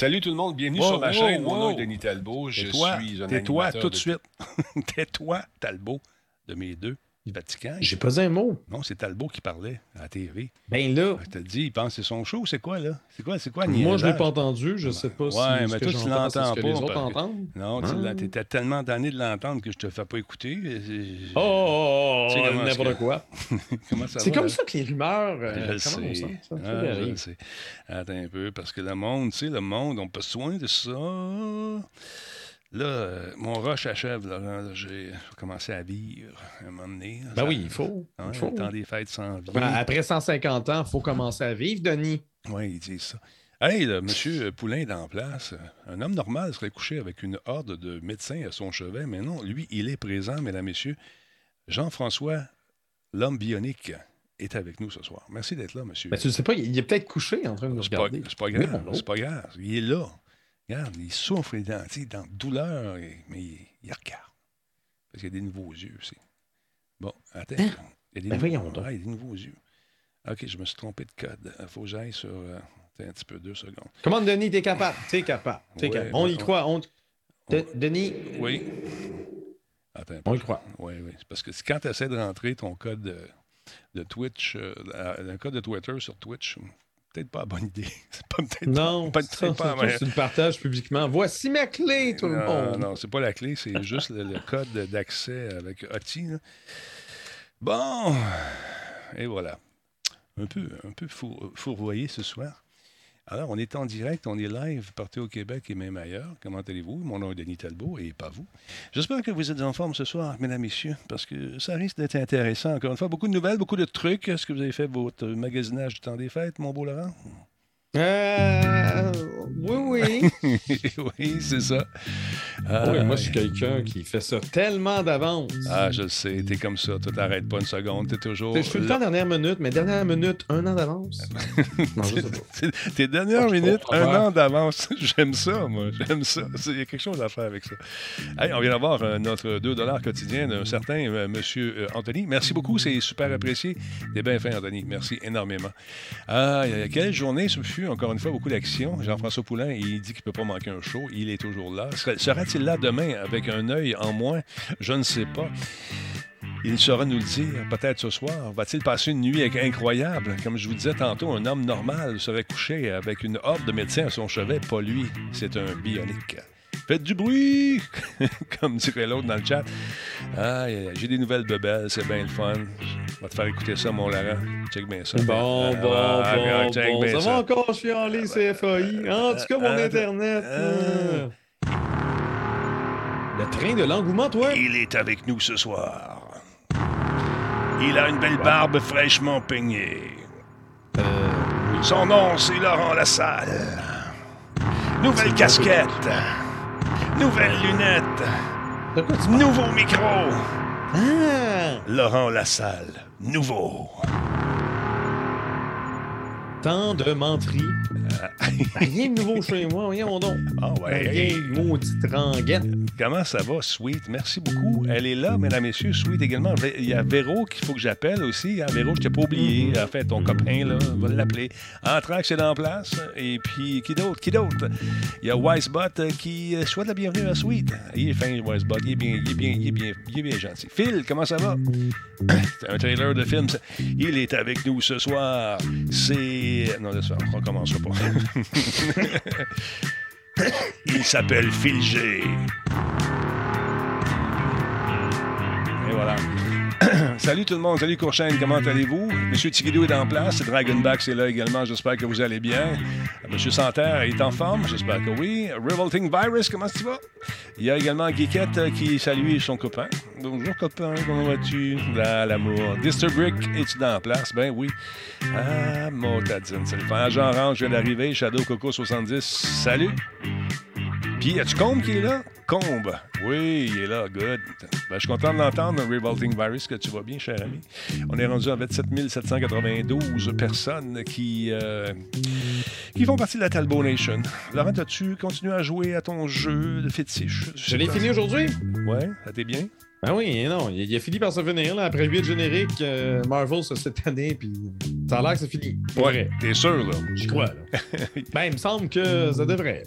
Salut tout le monde, bienvenue Wow, sur ma wow, chaîne. Mon nom est Denis Talbot. Je suis un tais-toi tout de de- suite. tais-toi, Talbot, de mes deux du Vatican. J'ai pas dit un mot. Non, c'est Talbot qui parlait à la TV. Ben là, Je te dis, il pense que c'est son show, c'est quoi, là? C'est quoi, c'est quoi, moi, je l'ai pas entendu. Je sais pas si Ouais, mais toi, tu l'entends pas, les autres entendent. Non, tu Ah. t'étais tellement tanné de l'entendre que je te fais pas écouter. Oh, oh, sais oh, comment n'importe quoi. C'est comme ça que les rumeurs euh, Je sais. Attends un peu, parce que le monde, tu sais, le monde, on a besoin de ça. Là, euh, mon rush achève, Laurent. là, J'ai commencé à vivre à un moment donné. Ben ça- oui, il faut. Il faut. Le temps des fêtes vient. Ben, après 150 ans, il faut commencer à vivre, Denis. Oui, ils disent ça. Hey, là, M. Poulain est en place. Un homme normal serait couché avec une horde de médecins à son chevet, mais non, lui, il est présent, mesdames, messieurs. Jean-François, l'homme bionique, est avec nous ce soir. Merci d'être là, monsieur. Ben, tu ne sais pas, il est peut-être couché en train de nous regarder. c'est pas grave. c'est pas grave. Il est là. Regarde, il souffre, il est dans, dans douleur, et- mais il, il regarde. Parce qu'il y a des nouveaux yeux aussi. Bon, attends. Hein? Il y a des Ben nouveaux, voyons donc. ouais, il y a des nouveaux yeux. OK, je me suis trompé de code. Il faut que j'aille sur. euh, un petit peu, deux secondes. Comment, Denis, t'es capable? T'es capable. T'es Ouais, capable. On y croit. On... De- Denis, Oui. Attends on y croit. Oui, oui. Parce que quand tu essaies de rentrer ton code de, de Twitch, euh, un code de Twitter sur Twitch, peut-être pas la bonne idée. C'est pas peut-être Non, pas, peut-être pas, mais- tu le partages publiquement. Voici ma clé, tout le monde. Non, c'est pas la clé, c'est juste le, le code d'accès avec OTI. là. Bon, et voilà. Un peu, un peu four- fourvoyé ce soir. Alors, on est en direct, on est live partout au Québec et même ailleurs. Comment allez-vous? Mon nom est Denis Talbot et pas vous. J'espère que vous êtes en forme ce soir, mesdames, messieurs, parce que ça risque d'être intéressant. Encore une fois, beaucoup de nouvelles, beaucoup de trucs. Est-ce que vous avez fait votre magasinage du temps des fêtes, mon beau Laurent? Euh, oui, oui. oui, c'est ça. Oui, moi, je suis quelqu'un qui fait ça tellement d'avance. Ah, je le sais, t'es comme ça, tu t'arrêtes pas une seconde, t'es toujours. je suis le temps dernière minute, mais dernière minute, un an d'avance. Tes on va un an d'avance. J'aime ça, moi. J'aime ça. Il y a quelque chose à faire avec ça. Hey, on vient d'avoir euh, notre 2 quotidien d'un certain euh, monsieur euh, Anthony. Merci beaucoup, c'est super apprécié. T'es bien fin, Anthony. Merci énormément. Ah, quelle journée ce fut, encore une fois, beaucoup d'action. Jean-François Poulain, il dit qu'il ne peut pas manquer un show. Il est toujours là. Sera- Sera-t-il là demain avec un œil en moins? Je ne sais pas. Il saura nous le dire, peut-être ce soir. Va-t-il passer une nuit incroyable? Comme je vous disais tantôt, un homme normal serait couché avec une horde de médecins à son chevet. Pas lui, c'est un bionique. Faites du bruit! Comme dirait l'autre dans le chat. Ah, j'ai des nouvelles bebelles, c'est bien le fun. Je vais te faire écouter ça, mon Laurent. Check bien ça. Bon, Ah, bon, ah, bon, check bon. bien Ça ça. va encore chialer, CFAI. En tout cas, mon Ah, Internet. ah. euh. Le train de l'engouement, toi? Il est avec nous ce soir. Il a une belle barbe fraîchement peignée. Euh, Son nom, c'est Laurent Lassalle. Nouvelle casquette. Nouvelle lunette. De quoi tu parles? Nouveau micro. Ah! Laurent Lassalle. Nouveau. Tant de menteries. Rien de nouveau chez moi, voyons donc. Ah ouais. Rien de maudite ranguette. Comment ça va, Sweet? Merci beaucoup. Elle est là, mesdames, messieurs. Sweet également. Il y a Véro qu'il faut que j'appelle aussi. hein. Véro, je t'ai pas oublié. En fait, ton copain, là, on va l'appeler. Entraque, c'est en place. Et puis, qui d'autre? Qui d'autre? Il y a Wisebot euh, qui euh, souhaite la bienvenue à Sweet. Il est fin, Wisebot. Il est bien, il est bien, il est bien, il est bien gentil. Phil, comment ça va? C'est un trailer de film. Il est avec nous ce soir. C'est. Non, laisse faire. On recommencera pas. Il s'appelle Phil G. Et voilà. Salut tout le monde, salut Courchaine, comment allez-vous? Monsieur Tigidou est en place, Dragonback est là également, j'espère que vous allez bien. Monsieur Santerre est en forme, j'espère que oui. Revolting Virus, comment tu vas? Il y a également Geekette euh, qui salue son copain. Bonjour copain, comment vas-tu? Là, l'amour. Disturbrick, es-tu dans la place? Ben oui. Ah, Motadine, salut. Agent Orange vient d'arriver, Shadow Coco 70, salut. Puis, y a-tu Combe qui est là? Combe. Oui, il est là. Good. Ben, je suis content de l'entendre, Revolting Virus, que tu vas bien, cher ami. On est rendu avec 7792 personnes qui, euh, qui font partie de la Talbot Nation. Laurent, as-tu continué à jouer à ton jeu de fétiche? Je l'ai fini aujourd'hui. Ouais, ça t'est bien? Ben oui, non, il, a fini par se finir. Là. Après 8 génériques, euh, Marvel, cette année, puis ça a l'air que c'est fini. Ouais, t'es sûr, là? J'y crois, là. ben, il me semble que ça devrait.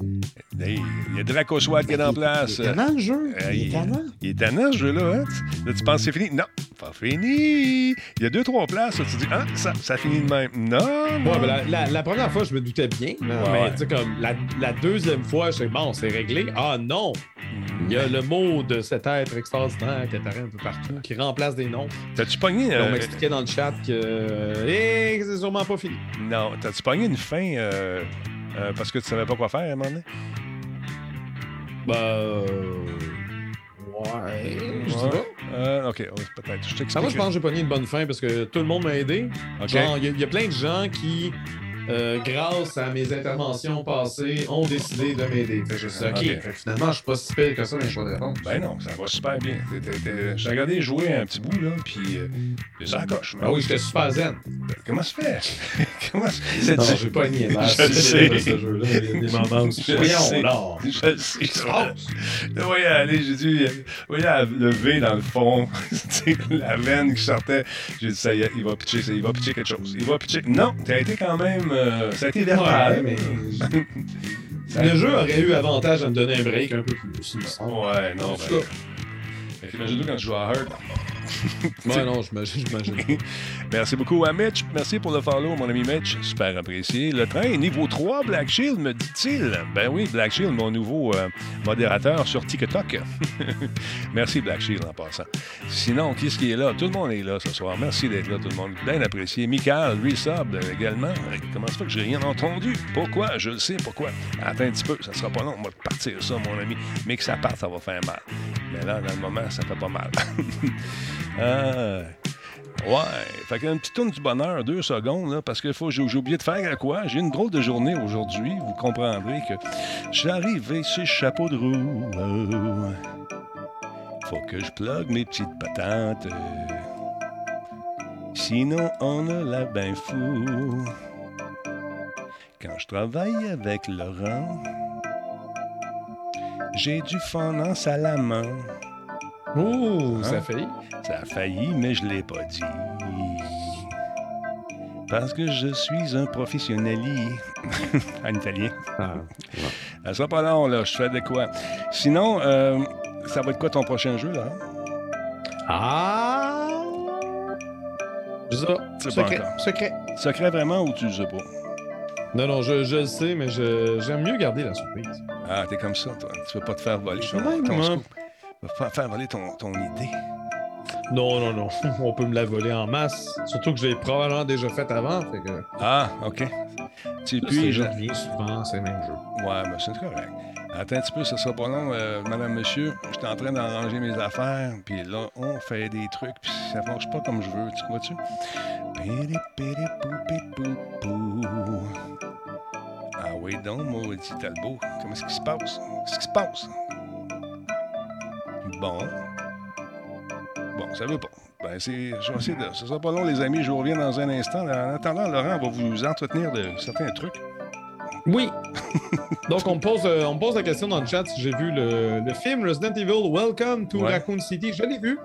Il y a Draco Swat qui est en place. Il est tannant, le jeu. Euh, il est tannant. Il est tannant, ce jeu-là. Hein? Là, tu penses que c'est fini? Non, pas fini. Il y a deux, trois places. tu dis, ah, ça, ça finit de même. Non, non. Ouais, ben, la, la, la, première fois, je me doutais bien. mais tu sais, comme la, la, deuxième fois, je sais, bon, c'est réglé. Ah non! Il y a le mot de cet être extraordinaire qui apparaît un peu partout, qui remplace des noms. T'as-tu pogné. On euh, m'expliquait dans le chat que. Eh, c'est sûrement pas fini. Non, t'as-tu pogné une fin euh, euh, parce que tu savais pas quoi faire à un moment donné? Bah. Ouais. Je sais pas. Euh, ok, peut-être. Je t'explique. moi, je pense que j'ai pogné une bonne fin parce que tout le monde m'a aidé. Genre, il y, y, a plein de gens qui euh, grâce à mes interventions passées, ont décidé de m'aider. je suis OK. finalement, je suis pas si pire que ça les choix de réponse. Ben non, ça va super bien. J'ai regardé jouer un petit bout, là, puis euh, ça coche. Ah oui, j'étais super zen. Comment ça fait? Comment ça Non, j'ai pas nié. Je sais. ce jeu-là. Il y a des moments où là. Je sais. Là, voyez, aller, j'ai dû. voyez, lever dans le fond, la veine qui sortait. J'ai dit, ça y est, il va pitcher, il va pitcher quelque chose. Il va pitcher. Non, t'as été quand même euh, ça a été verbal. mais... Le jeu aurait eu avantage à me donner un break un peu plus. Ouais, non. Ben... Imagine-toi quand tu joues à Hurt. ouais, non, j'imagine. Merci beaucoup à Mitch. Merci pour le follow, mon ami Mitch. Super apprécié. Le train niveau 3, Black Shield, me dit-il. Ben oui, Black Shield, mon nouveau euh, modérateur sur TikTok. Merci, Black Shield, en passant. Sinon, qui est-ce qui est là? Tout le monde est là ce soir. Merci d'être là, tout le monde. Bien apprécié. Michael, resub également. Comment ça fait que j'ai rien entendu? Pourquoi? Je le sais pourquoi? Attends un petit peu, ça sera pas long. On va partir ça, mon ami. Mais que ça parte, ça va faire mal. Mais là, dans le moment, ça fait pas mal. Ah. Ouais. Fait qu'un petit tourne du bonheur, deux secondes, parce que j'ai oublié de faire quoi? J'ai une drôle de journée aujourd'hui. Vous comprendrez que j'arrive sur chapeau de roue. Faut que je plug mes petites patentes. Sinon, on a la bain fou. Quand je travaille avec Laurent, j'ai du fondance à la Ouh, ça a failli. Ça a failli, mais je l'ai pas dit. Parce que je suis un professionnel en italien. Ah, Ça sera pas long, là. Je fais de quoi? Sinon, euh, ça va être quoi ton prochain jeu, là? Ah! Je sais pas. Secret. Pas Secret. Secret vraiment ou tu le sais pas? Non, non, je, je le sais, mais j'aime mieux garder la surprise. Ah, t'es comme ça, toi. Tu veux pas te faire voler ton, ton, faire voler ton, ton idée. Non, non, non. On peut me la voler en masse. Surtout que je l'ai probablement déjà fait avant. Fait que... Ah, OK. Tu puis, je reviens souvent, c'est le même jeu. Ouais, ben c'est correct. Attends un petit peu, ça sera pas long, euh, madame, monsieur. Je suis en train d'arranger mes affaires, puis là, on fait des trucs, puis ça marche pas comme je veux, tu crois-tu? Ah oui, donc, maudit Talbot, comment est-ce qui se passe? Qu'est-ce qui se passe? Bon. Bon, ça veut pas. Ben, c'est, je vais essayer de. Ce sera pas long, les amis. Je vous reviens dans un instant. En attendant, Laurent va vous entretenir de certains trucs. Oui. Donc, on me, pose, euh, on pose la question dans le chat si j'ai vu le, le, film Resident Evil Welcome to Raccoon City. Je l'ai vu.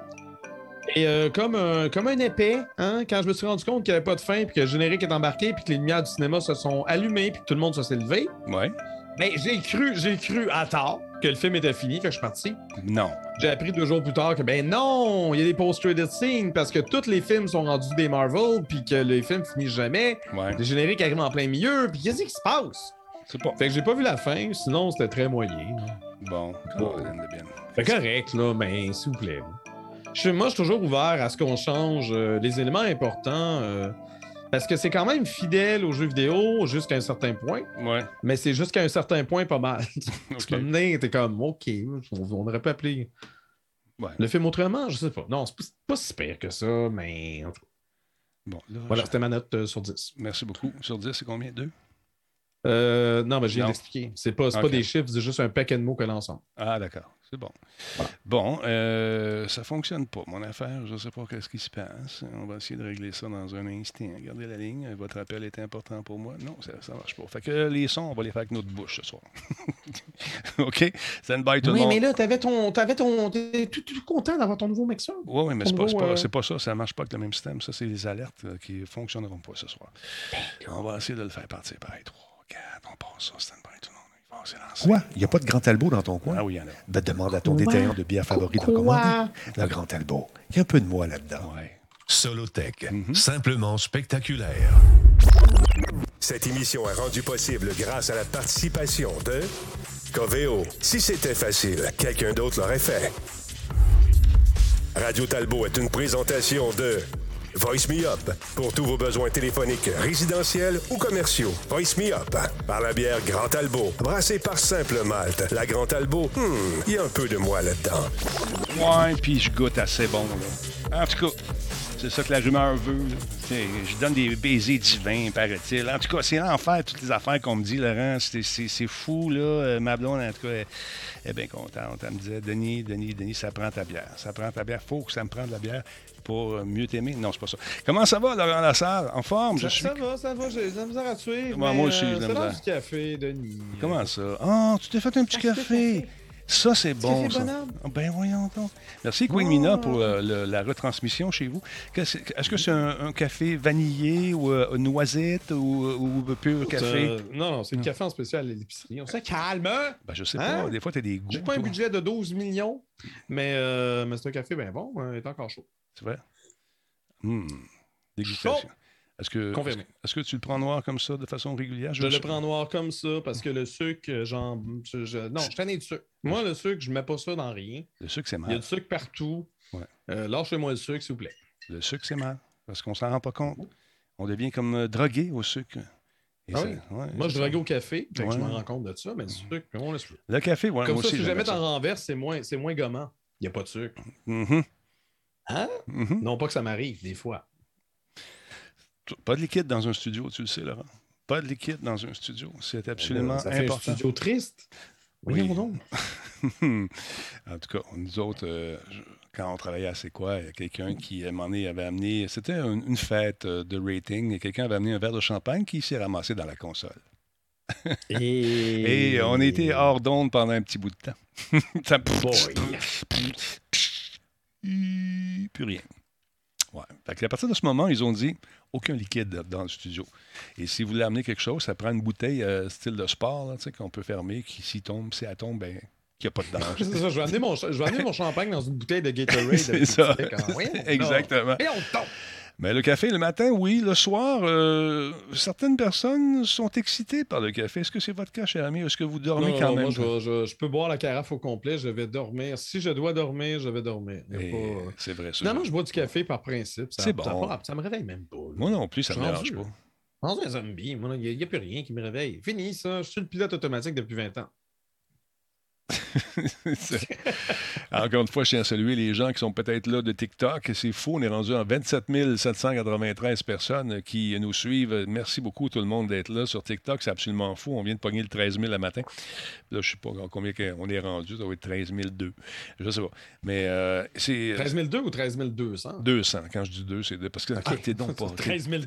Et euh, comme, un, comme un épais, hein, quand je me suis rendu compte qu'il n'y avait pas de fin, puis que le générique est embarqué, puis que les lumières du cinéma se sont allumées, puis que tout le monde s'est levé. Ouais. Mais j'ai cru, j'ai cru à tort que le film était fini, fait que je suis parti. Non. J'ai appris deux jours plus tard que ben non, il y a des post-credit scenes parce que tous les films sont rendus des Marvel, puis que les films finissent jamais. Ouais. Les génériques arrivent en plein milieu, puis qu'est-ce qui se passe? C'est pas. Fait que j'ai pas vu la fin, sinon c'était très moyen. Bon, bien. Fait correct, là, mais s'il vous plaît. Moi, je suis toujours ouvert à ce qu'on change euh, les éléments importants. Euh, parce que c'est quand même fidèle aux jeux vidéo jusqu'à un certain point. Ouais. Mais c'est jusqu'à un certain point pas mal. Parce que okay. t'es comme, OK, on, aurait pu appeler ouais. le film autrement, je sais pas. Non, c'est pas, si pire que ça, mais en tout cas. Bon, là, voilà, c'était ma note euh, sur 10. Merci beaucoup. Sur 10, c'est combien? 2? Euh, non, mais j'ai expliqué. C'est pas, pas des chiffres, c'est juste un paquet de mots que l'ensemble. Ah, d'accord. C'est bon. Bon, euh, ça fonctionne pas, mon affaire. Je ne sais pas qu'est-ce qui se passe. On va essayer de régler ça dans un instant. Gardez la ligne. Votre appel est important pour moi. Non, ça ne marche pas. Fait que les sons, on va les faire avec notre bouche ce soir. OK? Stand by tout oui, le monde. mais là, t'avais ton. T'avais ton. T'es tout, tout content d'avoir ton nouveau mixeur. Oui, oui, mais c'est pas, c'est nouveau, pas, euh, pas ça. Ça ne marche pas avec le même système. Ça, c'est les alertes euh, qui ne fonctionneront pas ce soir. On va essayer de le faire partir pareil. 3, 4, on passe ça. Stand by tout le monde. Quoi? Il n'y a pas de Grand Talbot dans ton coin? Ah oui, il y en a. Ben, demande à ton Quoi? détaillant de bière favori d'en Quoi? commander. Le Grand Talbot. Il y a un peu de moi là-dedans. Ouais. Solotech, Mhm. simplement spectaculaire. Cette émission est rendue possible grâce à la participation de Coveo. Si c'était facile, quelqu'un d'autre l'aurait fait. Radio Talbot est une présentation de Voice Me Up pour tous vos besoins téléphoniques, résidentiels ou commerciaux. Voice Me Up par la bière Grand Talbot, brassée par Simple Malte. La Grand Talbot, hmm, il y a un peu de moi là-dedans. Ouais, puis je goûte assez bon. Là. En tout cas, c'est ça que la rumeur veut. Je donne des baisers divins, paraît-il. En tout cas, c'est l'enfer, toutes les affaires qu'on me dit, Laurent. C'est- fou, là. Euh, Ma blonde, en tout cas, elle, elle est bien contente. Elle me disait, Denis, Denis, Denis, ça prend ta bière. Ça prend ta bière. faut que ça me prenne de la bière pour euh, mieux t'aimer. Non, c'est pas ça. Comment ça va, Laurent Lassalle? En forme? Je Ça, suis... ça va, ça va, j'ai de la misère à tuer. Moi, mais, moi aussi, euh, j'ai de la l'heure misère. du café, Denis. Comment ça? Ah, tu t'es fait un petit café. Ça, c'est bon, ça. Ah, Ben voyons donc. Merci, Queen Oh. Mina, pour euh, le- la retransmission chez vous. Est-ce que c'est un, un café vanillé ou euh, noisette ou, ou pur café? Euh, non, non, c'est le café en spécial à l'épicerie. On se calme. hein? Ben, je sais Hein? pas. Des fois, tu as des goûts. J'ai pas un budget de 12 millions, mais, euh, mais c'est un café bien bon. hein, il est encore chaud. C'est vrai? Hum. Dégustation. Chaud. Est-ce que, Confirmé. est-ce que tu le prends noir comme ça de façon régulière? Je le prends noir comme ça parce que le sucre, j'en. je- je- non, je tenais du sucre. Moi, le sucre, je mets pas ça dans rien. Le sucre, c'est Il y a mal. du sucre partout. Ouais. Euh, Lâchez-moi le sucre, s'il vous plaît. Le sucre, c'est mal. Parce qu'on s'en rend pas compte. On devient comme euh, drogué au sucre. Et Ah ça- oui? ouais, Moi, je ça. drague au café, je me rends compte de ça, mais le sucre, on laisse. Le café, ouais, Comme moi ça, aussi, si jamais t'en renverses, c'est moins, c'est moins gommant. Il n'y a pas de sucre. Mhm. Hein? Mhm. Non pas que ça m'arrive, des fois. Pas de liquide dans un studio, tu le sais, Laurent. Pas de liquide dans un studio. C'est absolument Ben ça fait un important. studio triste. Oui. En tout cas, nous autres, euh, quand on travaillait à C'est quoi, il y a quelqu'un qui, à un moment donné, avait amené. C'était un- une fête euh, de rating et quelqu'un avait amené un verre de champagne qui s'est ramassé dans la console. Et, Et on était hors d'onde pendant un petit bout de temps. Ça- Boy. Plus rien. Ouais. Fait à partir de ce moment, ils ont dit aucun liquide dans le studio. Et si vous voulez amener quelque chose, ça prend une bouteille euh, style de sport qu'on peut fermer, qui s'y tombe, si elle tombe, ben, qu'il n'y a pas de danger. C'est ça, je vais, amener mon, je vais amener mon champagne dans une bouteille de Gatorade. C'est ça. Exactement. Exactement. Et on tombe. Mais le café le matin, oui. Le soir, euh, certaines personnes sont excitées par le café. Est-ce que c'est votre cas, cher ami? Est-ce que vous dormez Non, quand non, même? Moi, je, je- je peux boire la carafe au complet, je vais dormir. Si je dois dormir, je vais dormir. A pas- C'est vrai, ça. Finalement, je bois du café par principe. Ça, C'est ça, bon. pas- ça me réveille même pas. là. Moi non plus, ça ne me dérange pas. Dans un zombie, il n'y a, plus rien qui me réveille. Fini ça, je suis le pilote automatique depuis 20 ans. Encore une fois, je tiens à saluer les gens qui sont peut-être là de TikTok. C'est fou, on est rendu à 27 793 personnes qui nous suivent. Merci beaucoup tout le monde d'être là sur TikTok. C'est absolument fou. On vient de pogner le 13 000 le matin. Là, je ne sais pas combien on est rendu. Ça doit être 13 002. Je ne sais pas. Mais euh, c'est 13 002 ou 13 200? 200. Quand je dis 2, c'est deux. Parce que ah, t'es donc pas... 13 002.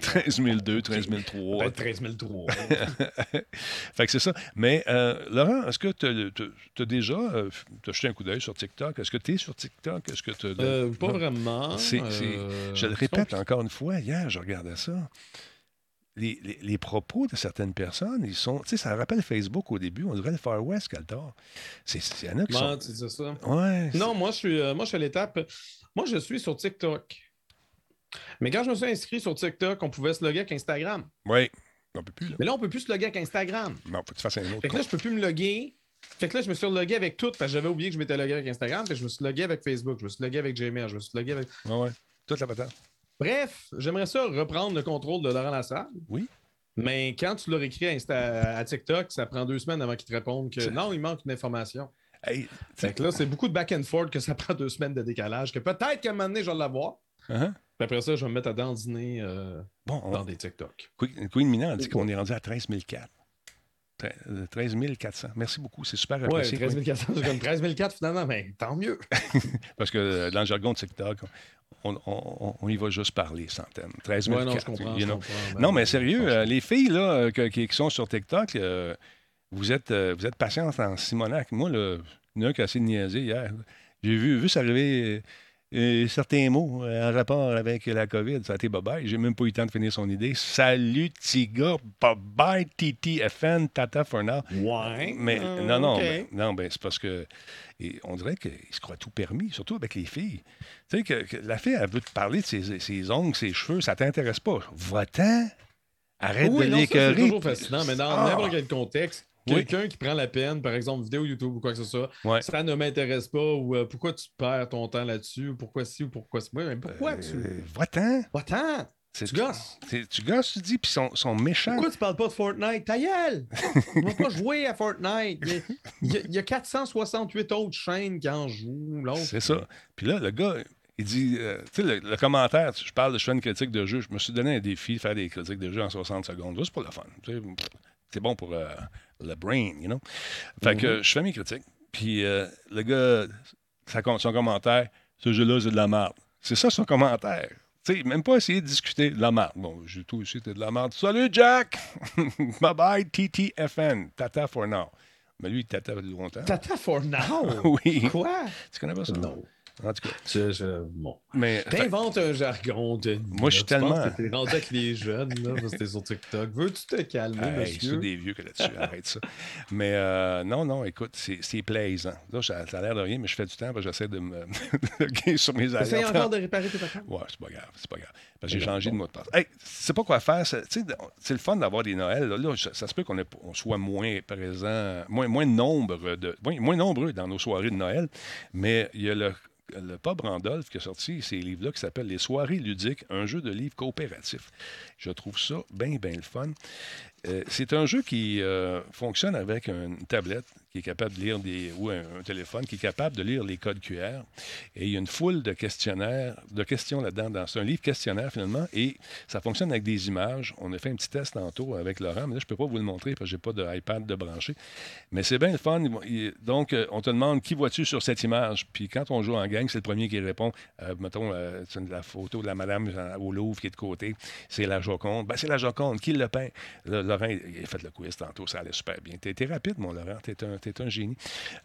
13 002, 13 003. Peut-être 13 003. fait que c'est ça. Mais euh, Laurent, est-ce que tu as déjà euh, t'as jeté un coup d'œil sur TikTok? Est-ce que tu es sur TikTok? Est-ce que tu Euh, pas vraiment. Euh, Je le répète encore une fois, hier, je regardais ça. Les, les- les propos de certaines personnes, ils sont. Tu sais, ça rappelle Facebook au début, on dirait le Far West, Caltar. C'est y en a qui sont. tu dis ça? Ouais. Non, moi, je suis, euh, moi, je suis à l'étape. Moi, je suis sur TikTok. Mais quand je me suis inscrit sur TikTok, on pouvait se loguer avec Instagram. Oui. On peut plus, là. Mais là, on peut plus se loguer avec Instagram. Non, faut que tu fasses un autre. Fait que là, je peux plus me loguer. Fait que là, je me suis logué avec tout parce que j'avais oublié que je m'étais logué avec Instagram. Puis je me suis logué avec Facebook, je me suis logué avec Gmail, je me suis logué avec. Ouais, ouais. Toute la patate. Bref, j'aimerais ça reprendre le contrôle de Laurent Lassalle. Oui. Mais quand tu leur écrit à, Insta- à TikTok, ça prend deux semaines avant qu'ils te répondent que non, il manque une information. Hey, Fait que là, c'est beaucoup de back and forth que ça prend deux semaines de décalage, que peut-être qu'à un moment donné, je vais l'avoir. uh-huh. Puis après ça, je vais me mettre à dandiner euh, Bon, on- dans des TikTok. Queen, Queen Mina a dit qu'on est rendu à 13 004. Tre- euh, 13 400. Merci beaucoup. C'est super Ouais, apprécié. 13 400, c'est comme 13 400 finalement, mais tant mieux. Parce que euh, dans le jargon de TikTok, on, on- on- on y va juste par les centaines. 13 000 Ouais, non, je comprends. you je know. comprends. Ben, Non, mais sérieux, euh, les filles là, euh, que- qui, sont sur TikTok, euh, vous êtes, euh, vous êtes patientes en Simonac. Moi, là, il y en a un qui a de niaiser hier. J'ai vu, vu ça arriver euh, certains mots euh, en rapport avec la COVID. Ça a été bye-bye. J'ai même pas eu le temps de finir son idée. Salut, gars. Bye-bye, Titi FN, Tata for now. Ouais. Mais euh, non, non, ben, non, ben, c'est parce que et on dirait qu'il se croit tout permis, surtout avec les filles. Tu sais, que, que la fille, elle veut te parler de ses, ses ongles, ses cheveux, ça t'intéresse pas. Va-t'en! Arrête Oui, de ça, c'est l'écœurer. toujours fascinant, mais dans Ah! n'importe quel contexte, Oui. quelqu'un qui prend la peine, par exemple, vidéo YouTube ou quoi que ce soit, Ouais. ça ne m'intéresse pas, ou euh, pourquoi tu perds ton temps là-dessus, ou pourquoi ci, ou pourquoi. Ouais, mais pourquoi Euh, tu. Va-t'en! Va-t'en! Tu gosses! Tu gosses, tu dis, puis ils sont, sont méchants. Pourquoi tu parles pas de Fortnite? Ta gueule! On va pas jouer à Fortnite. Il y, a, il y a- il y a 468 autres chaînes qui en jouent. l'autre. C'est ça. Puis là, le gars, il dit, euh, tu sais, le, le commentaire, je parle de je fais une critique de jeu, je me suis donné un défi de faire des critiques de jeu en 60 secondes. Juste pour le fun. tu sais. C'est bon pour euh, le brain, you know? Fait que je fais mes critiques. Puis euh, le gars, com- son commentaire, ce jeu-là, c'est de la merde. C'est ça son commentaire. Tu sais, même pas essayer de discuter de la merde. Bon, j'ai tout ici, c'était de la merde. Salut, Jack! bye bye, TTFN. Tata for now. Mais lui, il tata longtemps. Tata for now! Oui. Quoi? Tu connais pas ça? Non. En tout cas. Je- je- bon. Mais, fait- T'inventes un jargon. De... Moi, je suis tellement- que T'es rendu avec les jeunes, là, parce que t'es sur TikTok. Veux-tu te calmer, Hey, c'est monsieur? des vieux que là-dessus, arrête ça. Mais euh, non, non, écoute, c'est c'est plaisant. Là, ça, ça a l'air de rien, mais je fais du temps parce que j'essaie de me sur mes T'essayes alertes. encore de réparer tes affaires? Ouais, c'est pas grave, c'est pas grave. Parce que j'ai changé de mot de passe. Hey, c'est pas quoi faire. c'est- tu sais, C'est le fun d'avoir des Noëls. Là, Là, ça, ça se peut qu'on ait- on soit moins présent, moins, moins, nombre de, moins, moins nombreux dans nos soirées de Noël. Mais il y a le, le Pub Randolph qui a sorti ces livres-là qui s'appellent Les soirées ludiques, un jeu de livres coopératif. Je trouve ça bien, bien le fun. Euh, c'est un jeu qui euh, fonctionne avec une tablette qui est capable de lire des. ou un, téléphone qui est capable de lire les codes QR. Et il y a une foule de questionnaires, de questions là-dedans. Dans- C'est un livre questionnaire finalement. Et ça fonctionne avec des images. On a fait un petit test tantôt avec Laurent, mais là, je ne peux pas vous le montrer parce que je n'ai pas d'iPad de branché. Mais c'est bien le fun. Donc, euh, on te demande qui vois-tu sur cette image? Puis quand on joue en gang, c'est le premier qui répond. Euh, mettons, euh, la photo de la madame euh, au Louvre qui est de côté. C'est la Joconde. Ben, c'est la Joconde. Qui le peint? Laurent, il a fait le quiz tantôt. Ça allait super bien. T'es t'es rapide, mon Laurent. Un, t'es un génie.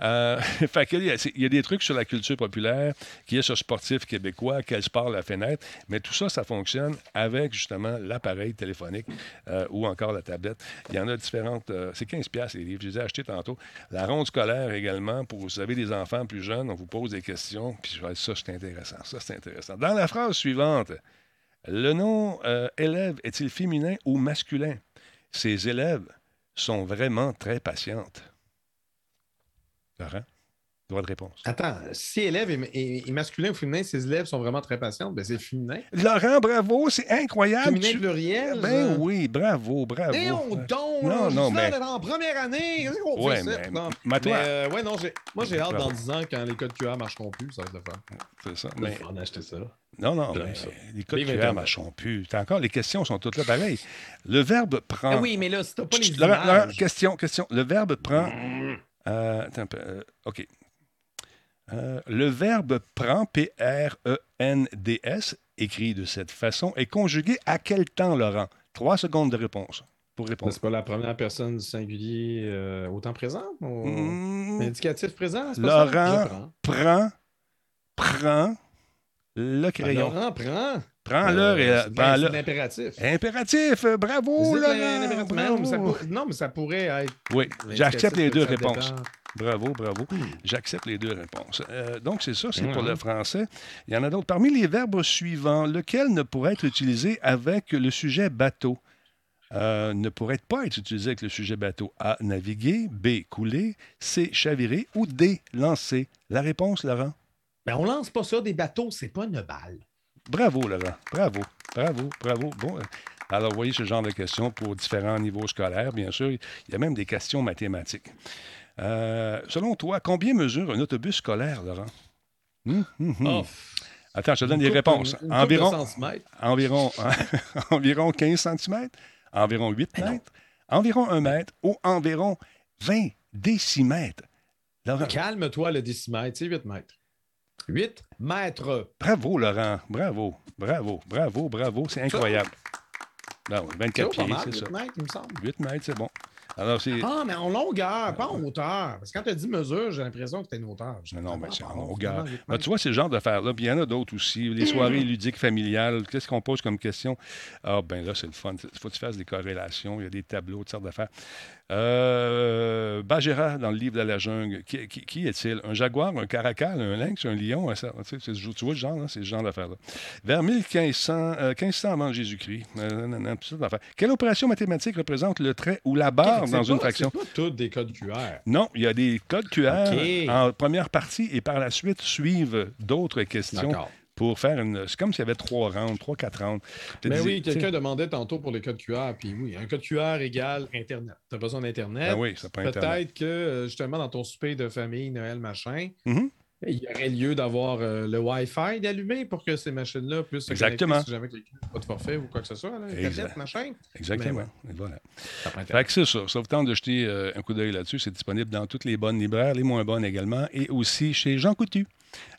Euh, il, y a, des trucs sur la culture populaire, qui est sur sportif québécois, quel sport la fenêtre. Mais tout ça, ça fonctionne avec justement l'appareil téléphonique euh, ou encore la tablette. Il y en a différentes. euh, c'est 15 pièces les livres. Je les ai achetés tantôt. La ronde scolaire également, pour vous avez des enfants plus jeunes, on vous pose des questions. Puis ça, c'est intéressant. Ça, c'est intéressant. Dans la phrase suivante, le nom euh, élève est-il féminin ou masculin? Ces élèves sont vraiment très patientes. Laurent, droit de réponse. Attends, si élève est, est- est masculin ou féminin, ses élèves sont vraiment très patientes, ben c'est féminin. Laurent, bravo, c'est incroyable. Féminin Tu- pluriel. Ben ça. oui, bravo, bravo. Et on tombe, Non, non, mais- d'être en première année. Qu'on Ouais, fait, ça? mais- Non. mais toi- Mais, euh, ouais, non, moi, j'ai hâte dans 10 ans, quand les codes QR marcheront plus, ça va être le fun. C'est ça. Mais... On a acheté ça. non, non, mais les codes QR marcheront plus. T'as encore, les questions sont toutes là pareil. Le verbe prend. Ah oui, mais là, si t'as pas les Chut, Laurent, images... Laurent, question, question. Le verbe prend. Euh, attends un peu. euh, OK. Euh, le verbe prend, P-R-E-N-D-S, écrit de cette façon, est conjugué à quel temps, Laurent? Trois secondes de réponse pour répondre. C'est pas la première personne du singulier au temps présent? Au... Mmh, Indicatif présent? Laurent prend, prend le Ah, crayon. Laurent prend. Prends-le Euh, et c'est de prends-le. l'impératif. Impératif, euh, bravo, Laurent. Non, mais ça bravo. pour- Non, mais ça pourrait être. Oui, j'accepte les deux dépend. réponses. Bravo, bravo. J'accepte les deux réponses. Euh, donc, c'est ça, c'est pour le français. Il y en a d'autres. Parmi les verbes suivants, lequel ne pourrait être utilisé avec le sujet bateau? Euh, ne pourrait pas être utilisé avec le sujet bateau. A. Naviguer. B. Couler. C. Chavirer. Ou D. Lancer. La réponse, Laurent? Mais on lance pas ça des bateaux, c'est pas une balle. Bravo, Laurent. Bravo. Bravo. Bravo. Bon. euh, Alors, vous voyez ce genre de questions pour différents niveaux scolaires, bien sûr. Il y a même des questions mathématiques. Euh, selon toi, combien mesure un autobus scolaire, Laurent? Hum, hum, hum. Oh, Attends, je te donne des réponses. une- une environ, environ, environ 15 cm, environ 8 Mais non. mètres, environ un mètre ou environ 20 décimètres. Laurent, Calme-toi le décimètre, c'est 8 mètres. 8 mètres. bravo, Laurent. Bravo, bravo, bravo, bravo. C'est incroyable. Non, C'est 24 pas pieds, c'est 8 ça. mètres, il me semble. 8 mètres, c'est bon. Alors, c'est. Ah, mais en longueur, pas en hauteur. Parce que quand tu as dit mesure, j'ai l'impression que c'était une hauteur. Non, non, mais ah, c'est en pardon, longueur. Ben, mètres. tu vois, c'est le genre d'affaires-là. Puis il y en a d'autres aussi. Les soirées ludiques familiales. Qu'est-ce qu'on pose comme question? Ah, ben là, c'est le fun. Il faut que tu fasses des corrélations. Il y a des tableaux, toutes sortes d'affaires. Euh, Bagheera, dans le livre de la jungle, qui, qui- qui est-il? Un jaguar, un caracal, un lynx, un lion? un Tu, sais, c'est- tu vois le genre, là? c'est ce genre d'affaires-là. Vers 1500, euh, 1500 avant Jésus-Christ. Euh. Quelle opération mathématique représente le trait ou la barre dans une fraction? Pas toutes des codes QR. Non, il y a des codes QR en première partie et par la suite suivent d'autres questions D'accord. Pour faire une. C'est comme s'il y avait trois rounds, trois, quatre rounds. Mais disais, oui, quelqu'un demandait tantôt pour les codes QR, puis oui, un code QR égale Internet. Tu as besoin d'Internet. Ben oui, ça prend Internet. Peut-être que, euh, justement, dans ton souper de famille, Noël, machin, Mhm. il y aurait lieu d'avoir euh, le Wi-Fi d'allumé pour que ces machines-là puissent se Exactement. connecter si jamais quelqu'un n'a pas de forfait ou quoi que ce soit. Là. Internet, machin. Exactement. Et voilà. Fait que c'est ça. Ça vous tente de jeter euh, un coup d'œil là-dessus. C'est disponible dans toutes les bonnes libraires, les moins bonnes également, et aussi chez Jean Coutu.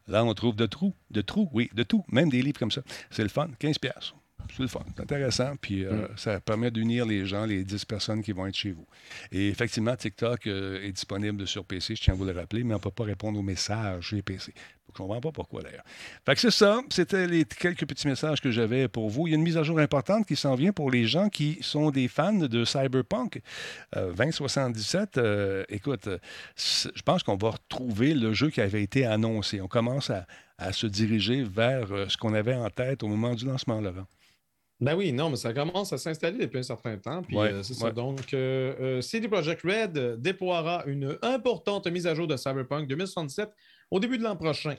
Là, on trouve de trous, de trous, oui, de tout, même des livres comme ça. C'est le fun, 15 pièces. C'est le fun, c'est intéressant, puis euh, ça permet d'unir les gens, les 10 personnes qui vont être chez vous. Et effectivement, TikTok euh, est disponible sur PC, je tiens à vous le rappeler, mais on ne peut pas répondre aux messages chez PC. Je ne comprends pas pourquoi d'ailleurs. Fait que c'est ça, c'était les quelques petits messages que j'avais pour vous. Il y a une mise à jour importante qui s'en vient pour les gens qui sont des fans de Cyberpunk. Euh, 2077, euh, écoute, euh, je pense qu'on va retrouver le jeu qui avait été annoncé. On commence à, à se diriger vers euh, ce qu'on avait en tête au moment du lancement, Laurent. Ben oui, non, mais ça commence à s'installer depuis un certain temps. Puis Ouais, euh, c'est ouais. ça. Donc, euh, euh, CD Projekt Red euh, déploiera une importante mise à jour de Cyberpunk 2077 au début de l'an prochain.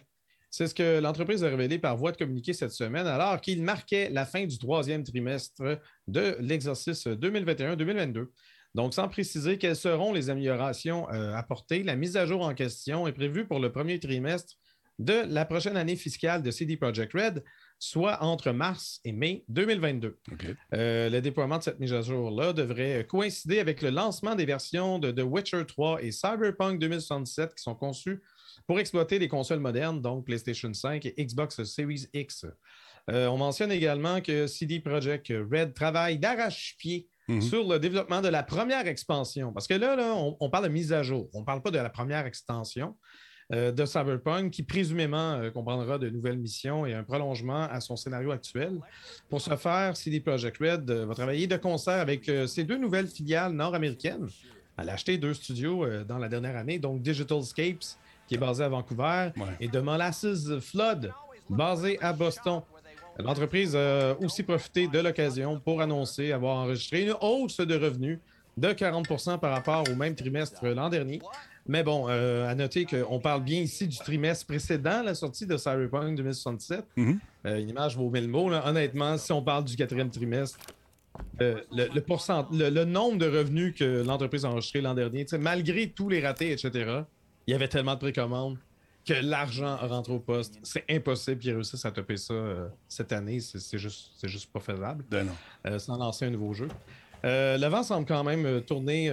C'est ce que l'entreprise a révélé par voie de communiqué cette semaine, alors qu'il marquait la fin du troisième trimestre de l'exercice 2021-2022. Donc, sans préciser quelles seront les améliorations euh, apportées, la mise à jour en question est prévue pour le premier trimestre de la prochaine année fiscale de CD Projekt Red, soit entre mars et mai 2022. OK. Euh, le déploiement de cette mise à jour-là devrait coïncider avec le lancement des versions de The Witcher 3 et Cyberpunk 2077 qui sont conçues pour exploiter les consoles modernes, donc PlayStation 5 et Xbox Series X. Euh, on mentionne également que CD Projekt Red travaille d'arrache-pied Mhm. sur le développement de la première expansion. Parce que là, là, on, on parle de mise à jour. On ne parle pas de la première extension euh, de Cyberpunk qui présumément euh, comprendra de nouvelles missions et un prolongement à son scénario actuel. Pour ce faire, CD Projekt Red va travailler de concert avec ses deux nouvelles filiales nord-américaines. Elle a acheté deux studios dans la dernière année, donc Digitalscapes, qui est basé à Vancouver, Ouais. et de Molasses Flood, basé à Boston. L'entreprise a aussi profité de l'occasion pour annoncer avoir enregistré une hausse de revenus de 40% par rapport au même trimestre l'an dernier. Mais bon, euh, à noter qu'on parle bien ici du trimestre précédent, la sortie de Cyberpunk 2077. Mhm. Euh, une image vaut mille mots. là. Honnêtement, si on parle du quatrième trimestre, euh, le, le, pourcent- le- le nombre de revenus que l'entreprise a enregistré l'an dernier, malgré tous les ratés, etc., il y avait tellement de précommandes que l'argent rentre au poste. C'est impossible qu'ils réussissent à topper ça euh, cette année. C'est juste, c'est juste pas faisable Ben non. euh, sans lancer un nouveau jeu. Euh, le vent semble quand même euh, tourner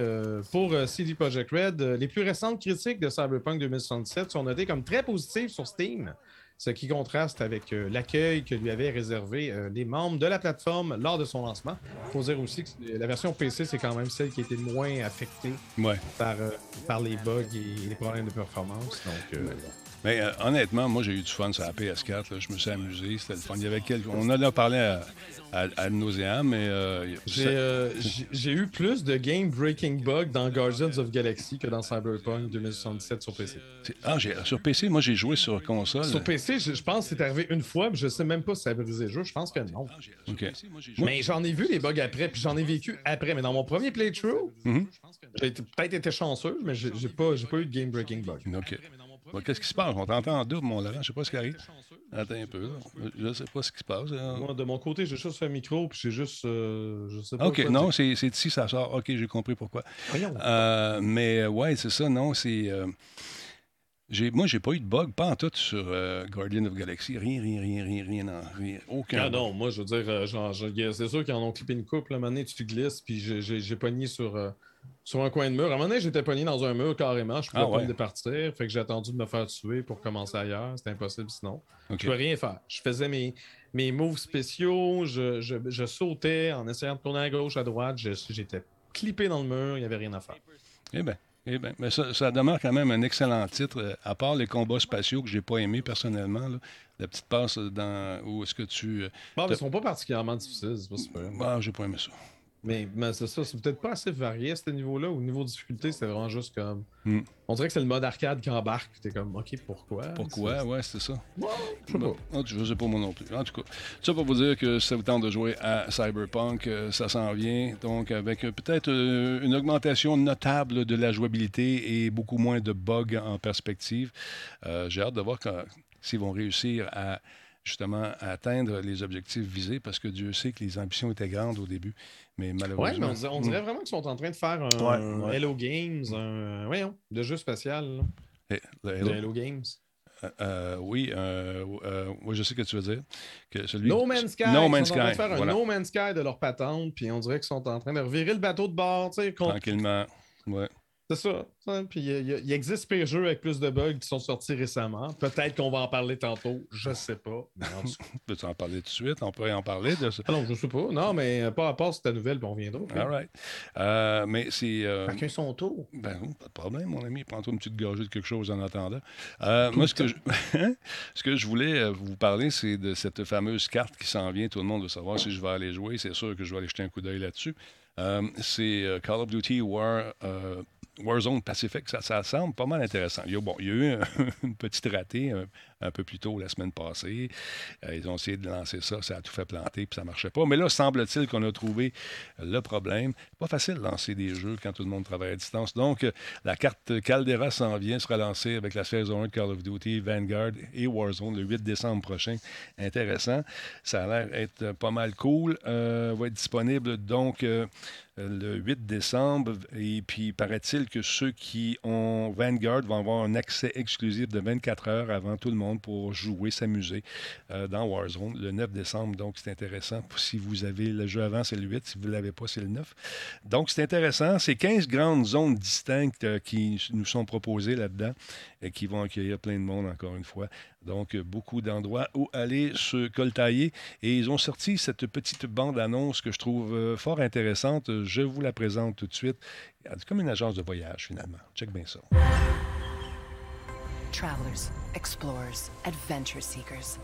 pour CD Projekt Red. Les plus récentes critiques de Cyberpunk 2077 sont notées comme très positives sur Steam, ce qui contraste avec l'accueil que lui avaient réservé les membres de la plateforme lors de son lancement. Il faut dire aussi que la version PC, c'est quand même celle qui a été le moins affectée Ouais. par, euh, par les bugs et les problèmes de performance. Donc, euh, Mais euh, honnêtement, moi, j'ai eu du fun sur la PS4. là. Je me suis amusé. C'était le fun. Il y avait quelques... On en a parlé à, à, à nauséam, mais. euh, J'ai euh, eu plus de game-breaking bugs dans Guardians of Galaxy que dans Cyberpunk 2077 sur PC. Ah, sur PC, moi, j'ai joué sur console. Sur PC, je, je pense que c'est arrivé une fois, mais je sais même pas si ça a brisé le jeu. Je pense que non. OK. Mais j'en ai vu les bugs après, puis j'en ai vécu après. Mais dans mon premier playthrough, j'ai été- peut-être été chanceux, mais j'ai j'ai pas, j'ai pas eu de game-breaking bug. OK. Bon, Qu'est-ce qui se passe? On t'entend en double, mon Laurent. Je sais pas ce qui arrive. Attends un peu. là. Je sais pas ce qui se passe. Moi, de mon côté, j'ai juste un micro, puis j'ai juste. euh, je sais pas. OK, quoi non, c'est c'est ici, ça sort. OK, j'ai compris pourquoi. Voyons. Euh, mais ouais, c'est ça, non, c'est. euh, moi, j'ai pas eu de bug, pas en tout sur euh, Guardian of Galaxy. Rien, rien, rien, rien, rien, non, rien aucun. Ah bug. non, moi, je veux dire, euh, c'est sûr qu'ils en ont clippé une couple. À un moment donné, tu glisses, puis j'ai- pogné sur, euh, sur un coin de mur. À un moment donné, j'étais pogné dans un mur carrément. Je pouvais Ah pas ouais. me départir. Fait que j'ai attendu de me faire tuer pour commencer ailleurs. C'était impossible sinon. OK. Je pouvais rien faire. Je faisais mes, mes moves spéciaux, je, je- je sautais en essayant de tourner à gauche, à droite. J'étais clippé dans le mur, il n'y avait rien à faire. Eh bien, eh ben, mais ça, ça demeure quand même un excellent titre, euh, à part les combats spatiaux que j'ai pas aimé personnellement. là. La petite passe dans où est-ce que tu. euh, Bon, mais ils sont pas particulièrement difficiles, c'est pas super. Ah, j'ai pas aimé ça. Mais, mais c'est ça, c'est peut-être pas assez varié à ce niveau-là. Au niveau difficulté, c'était vraiment juste comme. Hmm. On dirait que c'est le mode arcade qui embarque. T'es comme, ok, pourquoi? Pourquoi? C'est- Ouais, c'est ça. Ouais, je sais pas. ah, je sais pas moi non plus. En tout cas, ça pour vous dire que ça vous tente de jouer à Cyberpunk, euh, ça s'en vient. Donc, avec euh, peut-être euh, une augmentation notable de la jouabilité et beaucoup moins de bugs en perspective. Euh, J'ai hâte de voir quand- s'ils vont réussir à justement à atteindre les objectifs visés parce que Dieu sait que les ambitions étaient grandes au début, mais Ouais, malheureusement. mais on dirait, on dirait vraiment qu'ils sont en train de faire un Ouais, ouais. Hello Games, un voyons, de jeu spatial. Eh, le De Hello Games. euh, euh, oui, euh, euh, oui, je sais ce que tu veux dire. Que celui... No Man's Sky. No ils Man's sont en train de Sky, faire voilà. un No Man's Sky de leur patente, puis on dirait qu'ils sont en train de revirer le bateau de bord, tu sais, contre- Tranquillement. Ouais. C'est ça. ça. Puis il il existe pire jeux avec plus de bugs qui sont sortis récemment. Peut-être qu'on va en parler tantôt, je sais pas. Mais en tout cas- Peux-tu en parler tout de suite? On pourrait en parler de ça. Ah non, je sais pas. Non, mais euh, pas à part ta nouvelle, puis on reviendra. All right. Euh, mais c'est. euh, Chacun son tour. ben, oui, pas de problème, mon ami. Prends-toi une petite gorgée de quelque chose en attendant. Euh, moi, ce que, je... ce que je voulais euh, vous parler, c'est de cette fameuse carte qui s'en vient. Tout le monde veut savoir si je vais aller jouer. C'est sûr que je vais aller jeter un coup d'œil là-dessus. Euh, c'est euh, Call of Duty War, euh, Warzone Pacific. Ça, ça semble pas mal intéressant. Il y a, il y a eu un- une petite ratée un, peu plus tôt la semaine passée. Euh, ils ont essayé de lancer ça, ça a tout fait planter, puis ça marchait pas. Mais là, semble-t-il qu'on a trouvé le problème. Pas facile de lancer des jeux quand tout le monde travaille à distance. Donc, la carte Caldera s'en vient, sera lancée avec la saison 1 de Call of Duty, Vanguard et Warzone le 8 décembre prochain. Intéressant. Ça a l'air être pas mal cool. Euh, va être disponible donc euh, le 8 décembre. Et puis, paraît-il que ceux qui ont Vanguard vont avoir un accès exclusif de 24 heures avant tout le monde pour jouer, s'amuser euh, dans Warzone le 9 décembre. Donc, c'est intéressant. Si vous avez le jeu avant, c'est le 8. Si vous ne l'avez pas, c'est le 9. Donc, c'est intéressant. C'est 15 grandes zones distinctes euh, qui nous sont proposées là-dedans et qui vont accueillir plein de monde, encore une fois. Donc, beaucoup d'endroits où aller se coltailler. Et ils ont sorti cette petite bande-annonce que je trouve euh, fort intéressante. Je vous la présente tout de suite. C'est comme une agence de voyage, finalement. Check bien ça. Travelers, explorers, adventure seekers.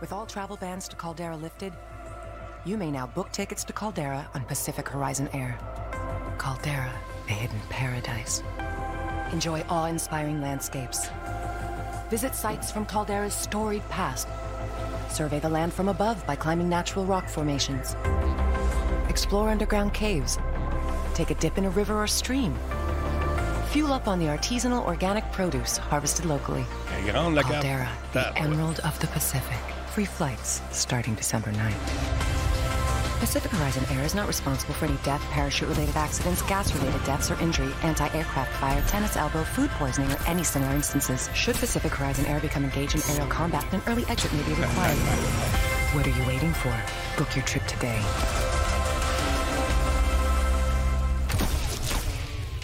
With all travel bans to Caldera lifted, you may now book tickets to Caldera on Pacific Horizon Air. Caldera, a hidden paradise. Enjoy awe inspiring landscapes. Visit sites from Caldera's storied past. Survey the land from above by climbing natural rock formations. Explore underground caves. Take a dip in a river or stream. Fuel up on the artisanal organic produce harvested locally. Elle est grande, la carte. Caldera, the Emerald of the Pacific. Free flights starting December 9th. Pacific Horizon Air is not responsible for any death, parachute related accidents, gas related deaths or injury, anti aircraft fire, tennis elbow, food poisoning, or any similar instances. Should Pacific Horizon Air become engaged in aerial combat, an early exit may be required. what are you waiting for? Book your trip today.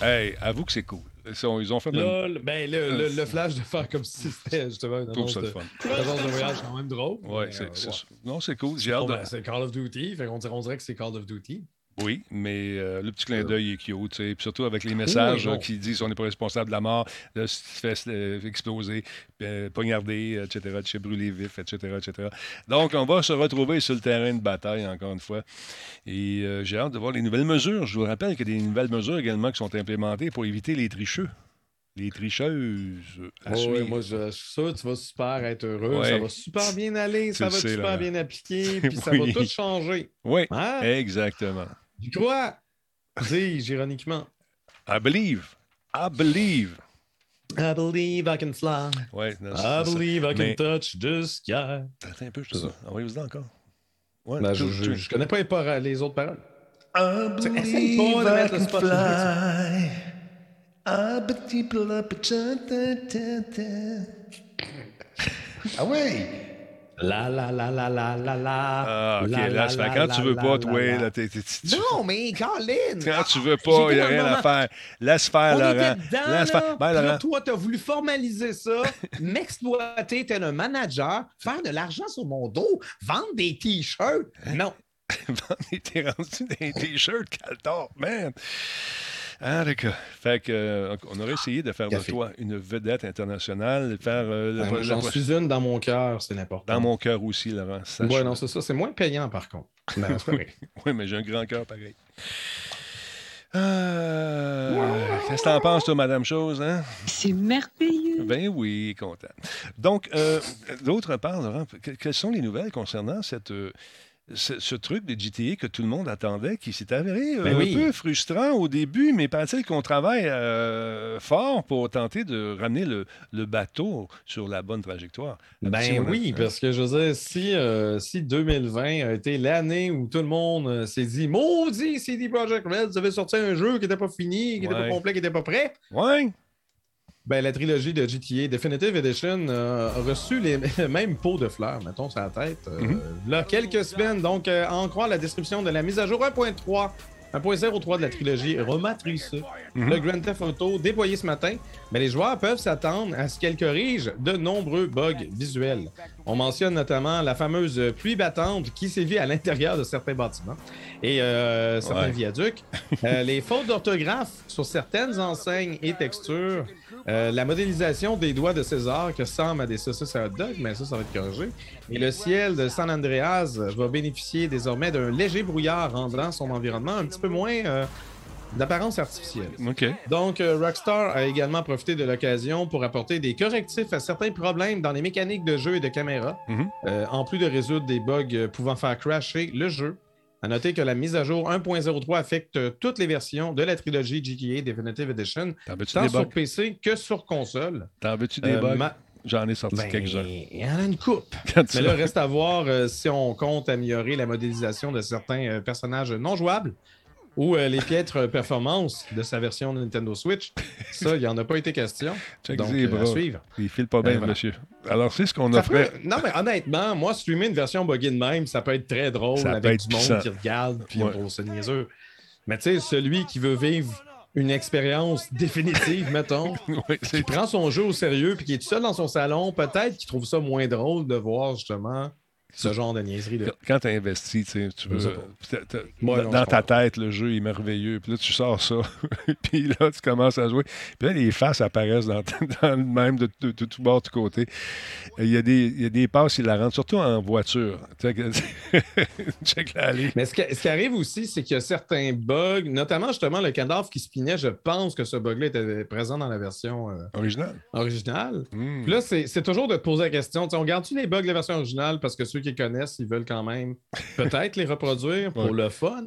Hey, avoue que c'est cool. Ils, ont fait... Lol, ben le, le, le flash de faire comme si c'était justement une annonce ça de, fun. une agence de voyage quand même drôle. Ouais, mais, c'est, euh, ouais. Non, c'est cool. J'ai hâte de... c'est Call of Duty, fait qu'on dirait, on dirait que c'est Call of Duty. Oui, mais euh, le petit clin d'œil est cute, tu sais. Puis surtout avec les messages Oui, euh, qui disent on n'est pas responsable de la mort, de se fait euh, exploser, euh, poignarder, etc., de chez brûler vif, etc., etc. Donc, on va se retrouver sur le terrain de bataille, encore une fois. Et euh, j'ai hâte de voir les nouvelles mesures. Je vous rappelle qu'il y a des nouvelles mesures également qui sont implémentées pour éviter les tricheux. Les tricheuses. à Oh, suivre. moi, je, je suis sûr que tu vas super être heureux. Ouais. Ça va super bien aller, Tu ça va sais, super là. bien appliquer, puis ça Oui. va tout changer. Oui, Hein? exactement. Tu crois? Dis-je ironiquement. I believe. I believe. I believe I can fly. Ouais, non, I ça. believe I can Mais- touch the sky. Attends un peu, je te dis. Envoyez-vous encore. Ouais, Ben, je, tout- je, tout- je connais pas les, par- les autres paroles. I pas believe I can fly. Ah, plat, petit ta, ta, ta. Ah ouais! La la la la la la la. Ah, OK. La, Là, la, c'est la, quand la, tu veux la, pas, la, toi, la. là, t'es- Non, mais Colin! Quand tu veux ah, pas, il n'y a rien à faire. Laisse faire, On Laurent. était dedans, Laisse là. faire. Ben, Laurent. toi, t'as voulu formaliser ça, m'exploiter, t'es un manager, faire de l'argent sur mon dos, vendre des T-shirts. Non. T'es rendu dans les t-shirts Caltor, man. Ah, d'accord. Fait que, euh, on aurait essayé de faire Café. de toi une vedette internationale, faire euh, Ben, J'en suis une dans mon cœur, c'est l'important. dans mon cœur aussi, Laurent. Sache- Ouais, non, c'est ça. C'est moins payant, par contre. Ben. Oui, mais j'ai un grand cœur pareil. Ah, Qu'est-ce que t'en penses, toi, Madame Chose, hein? C'est merveilleux. Ben oui, content. Donc, euh, d'autre part, Laurent, que- quelles sont les nouvelles concernant cette, euh, ce, ce truc de GTA que tout le monde attendait, qui s'est avéré euh, Ben oui. un peu frustrant au début, mais paraît-il qu'on travaille euh, fort pour tenter de ramener le, le bateau sur la bonne trajectoire. Si Ben a- oui, parce que je veux dire, si, euh, si 2020 a été l'année où tout le monde s'est dit Maudit CD Projekt Red, vous avez sorti un jeu qui n'était pas fini, qui n'était Ouais. pas complet, qui n'était pas prêt. Ouais, Ben, la trilogie de GTA Definitive Edition euh, a reçu les mêmes pots de fleurs, mettons, sur la tête. euh, Mhm. Là, quelques semaines. Donc, euh, en croire la description de la mise à jour 1.3, 1.03 de la trilogie rematricée, Mhm. le Grand Theft Auto déployé ce matin, mais les joueurs peuvent s'attendre à ce qu'elle corrige de nombreux bugs visuels. On mentionne notamment la fameuse pluie battante qui sévit à l'intérieur de certains bâtiments et euh, certains Ouais. viaducs, Euh, les fautes d'orthographe sur certaines enseignes et textures, euh, la modélisation des doigts de César qui ressemble à des saucisses à hot dog, mais ça, ça va être corrigé. Et le ciel de San Andreas va bénéficier désormais d'un léger brouillard rendant son environnement un petit peu moins d'apparence artificielle. Donc, euh, Rockstar a également profité de l'occasion pour apporter des correctifs à certains problèmes dans les mécaniques de jeu et de caméra, Mhm. euh, en plus de résoudre des bugs pouvant faire crasher le jeu. À noter que la mise à jour 1.03 affecte euh, toutes les versions de la trilogie GTA Definitive Edition, tant sur? PC que sur console. T'en veux-tu des Euh, bugs? ma- J'en ai sorti Ben, quelques-uns. il y en a une coupe. Mais là, reste à voir euh, si on compte améliorer la modélisation de certains euh, personnages non jouables ou euh, les piètres performances de sa version de Nintendo Switch. Ça, il n'y en a pas été question. Check Donc, euh, à suivre. Il file pas bien, Ben, voilà. monsieur. Alors, c'est ce qu'on offrait. peut- Non, mais honnêtement, moi, streamer une version buggée de même, ça peut être très drôle Ça avec du monde puissant. qui regarde, puis Ouais. on trouve ça niaiseux. Mais tu sais, celui qui veut vivre une expérience définitive, mettons, c'est qui prend son jeu au sérieux, puis qui est tout seul dans son salon, peut-être qu'il trouve ça moins drôle de voir justement ce genre de niaiserie. Là. Quand tu investis, tu sais, tu veux. Ouais, dans non, dans je ta tête, le jeu est merveilleux. Puis là, tu sors ça. puis là, tu commences à jouer. Puis là, les faces apparaissent dans, dans le même de, de, de tout bord, de tout côté. Il y, a des, il y a des passes, ils la rendent, surtout en voiture. Tu sais que- Check la. Mais ce qui, ce qui arrive aussi, c'est qu'il y a certains bugs, notamment justement le cadavre qui spinait. Je pense que ce bug-là était présent dans la version euh, Original. originale. Hmm. Puis là, c'est c'est toujours de te poser la question. tu sais, on garde-tu les bugs de la version originale? Parce que ceux qui connaissent, ils veulent quand même peut-être les reproduire pour Ouais. le fun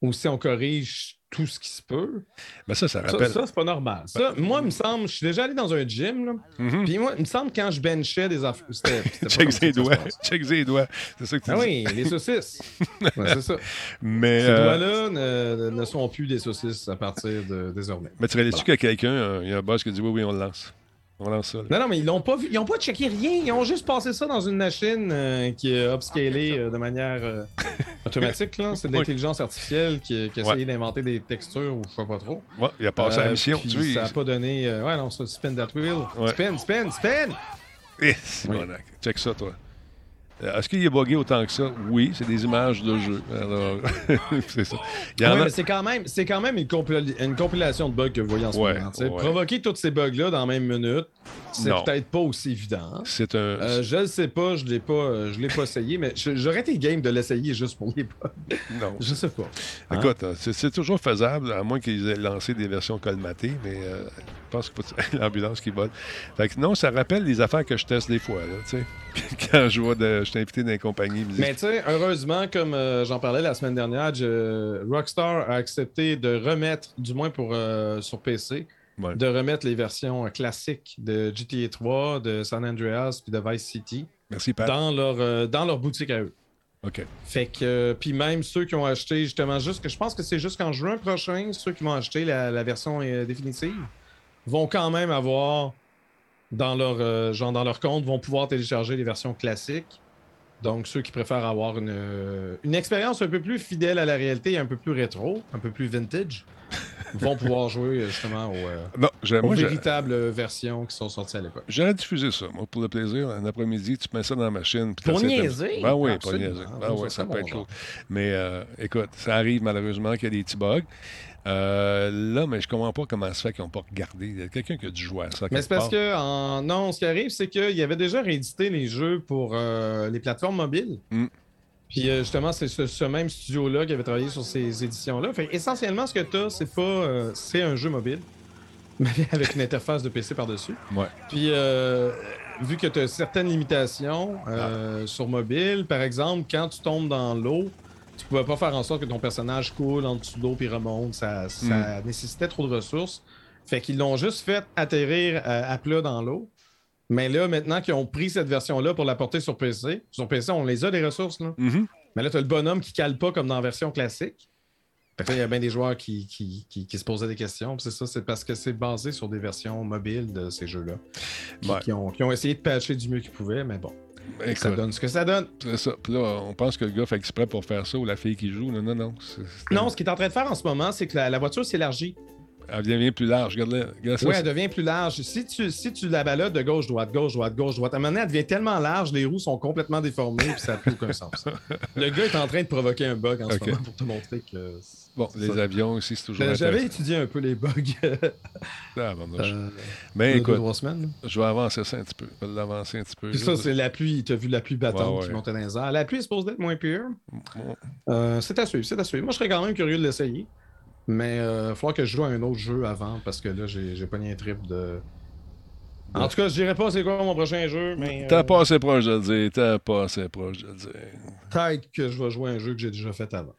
ou si on corrige tout ce qui se peut. Ben ça, ça Ça, rappelle. ça, c'est pas normal. Ça, moi, il me semble, je suis déjà allé dans un gym, là, Mhm. puis moi, il me semble quand je benchais des affaires. Check ça ses ça doigts. Check ses doigts. C'est ça que tu Ah dis. oui, les saucisses. Ouais, c'est ça. Mais, Ces euh, doigts-là ne, ne sont plus des saucisses à partir de désormais. mais tu réalises-tu qu'il y a quelqu'un, euh, il y a un boss qui dit oui, oui, on le lance. On lance ça. là. Non, non, mais ils l'ont pas vu. Ils n'ont pas checké rien. Ils ont juste passé ça dans une machine euh, qui est upscalée euh, de manière euh, automatique. là. C'est de Oui. l'intelligence artificielle qui, qui a Ouais. essayé d'inventer des textures ou je sais pas trop. Ouais, il a passé à la Euh, mission. puis Tu vois, ça n'a pas donné. euh, ouais, non, ça, spin that wheel. Ouais. Spin, spin, spin! Eh, c'est bon. Check ça, toi. Euh, Est-ce qu'il est buggé autant que ça? Oui, c'est des images de jeu. Alors, c'est ça. A- mais c'est quand même, c'est quand même une, compil- une compilation de bugs que vous voyez en ce Ouais, moment. ouais. Provoquer tous ces bugs-là dans la même minute, c'est peut-être pas aussi évident. C'est un. Euh, je le sais pas, je l'ai pas, euh, je l'ai pas essayé, mais j'aurais été game de l'essayer juste pour les bugs. non. Je sais pas. Hein? Écoute, c'est, toujours faisable, à moins qu'ils aient lancé des versions colmatées, mais euh, pense faut tirer l'ambulance qui vole. Fait que non, ça rappelle les affaires que je teste des fois, là, tu sais. Quand je vois de, je suis invité dans les compagnies, Mais tu sais, heureusement, comme euh, j'en parlais la semaine dernière, je- Rockstar a accepté de remettre, du moins pour euh, sur PC, Ouais. de remettre les versions euh, classiques de GTA 3, de San Andreas puis de Vice City merci, Pat. dans leur, euh, dans leur boutique à eux. OK. Fait que, euh, puis même ceux qui ont acheté justement juste, que je pense que c'est jusqu'en juin prochain, ceux qui vont acheter la, la version euh, définitive, vont quand même avoir dans leur, euh, genre dans leur compte, vont pouvoir télécharger les versions classiques. Donc, ceux qui préfèrent avoir une, euh, une expérience un peu plus fidèle à la réalité, un peu plus rétro, un peu plus vintage, vont pouvoir jouer euh, justement aux, euh, Non, aux moi, j'ai- véritables versions qui sont sorties à l'époque. j'aurais diffusé ça, moi, pour le plaisir. Un après-midi, tu mets ça dans la machine. puis Pour niaiser? Ben oui, pour niaiser. Ben Ça, oui, ça ça peut être cool. Mais euh, écoute, ça arrive malheureusement qu'il y a des petits bugs. Euh, là, mais je comprends pas comment ça se fait qu'ils n'ont pas regardé. Il y a quelqu'un qui a dû jouer à ça. Mais c'est parce que, en... non, ce qui arrive, c'est qu'il y avait déjà réédité les jeux pour euh, les plateformes mobiles. Mm. Puis euh, justement, c'est ce, ce même studio-là qui avait travaillé sur ces éditions-là. Fait essentiellement, ce que tu as, c'est pas. c'est un jeu mobile, mais avec une interface de PC par-dessus. Ouais. Puis, euh, vu que tu as certaines limitations euh, sur mobile, par exemple, quand tu tombes dans l'eau, tu pouvais pas faire en sorte que ton personnage coule en dessous de l'eau puis remonte. Ça, ça nécessitait trop de ressources. Fait qu'ils l'ont juste fait atterrir euh, à plat dans l'eau. Mais là, maintenant qu'ils ont pris cette version-là pour la porter sur PC, sur PC, on les a des ressources. Là. Mhm. Mais là, tu as le bonhomme qui cale pas comme dans la version classique. Il y a bien des joueurs qui, qui, qui- qui se posaient des questions. C'est ça, c'est parce que c'est basé sur des versions mobiles de ces jeux-là. Ouais. ont, qui ont essayé de patcher du mieux qu'ils pouvaient, mais bon, Ça donne ce que ça donne. c'est ça. Puis là, on pense que le gars fait exprès pour faire ça ou la fille qui joue. Non, non, non. c'est- c'est- Non, ce qu'il est en train de faire en ce moment, c'est que la, la voiture s'élargit. Elle devient plus large. Regarde ça. Oui, elle devient plus large. Si tu, si tu la balades de gauche, droite, gauche, droite, gauche, droite, à un moment donné, elle devient tellement large, les roues sont complètement déformées, puis ça n'a plus aucun sens. Le gars est en train de provoquer un bug en ce moment pour te montrer que. Bon, les ça. avions aussi, c'est toujours Ben, J'avais étudié un peu les bugs euh, Ah, bon, euh, Ben, y a deux, écoute, trois semaines. je vais avancer ça un petit peu. Je vais l'avancer un petit peu. Puis ça, c'est la pluie. Tu as vu la pluie battante Ouais, ouais. qui montait dans les airs. La pluie est supposée être moins pire. Bon. Euh, c'est à suivre, c'est à suivre. Moi, je serais quand même curieux de l'essayer. Mais il va falloir que je joue à un autre jeu avant parce que là, j'ai j'ai pogné un trip de. En tout cas, je dirais pas c'est quoi mon prochain jeu, mais. T'as euh, pas assez proche de le dire. T'as pas assez proche de le dire. Peut-être que je vais jouer à un jeu que j'ai déjà fait avant.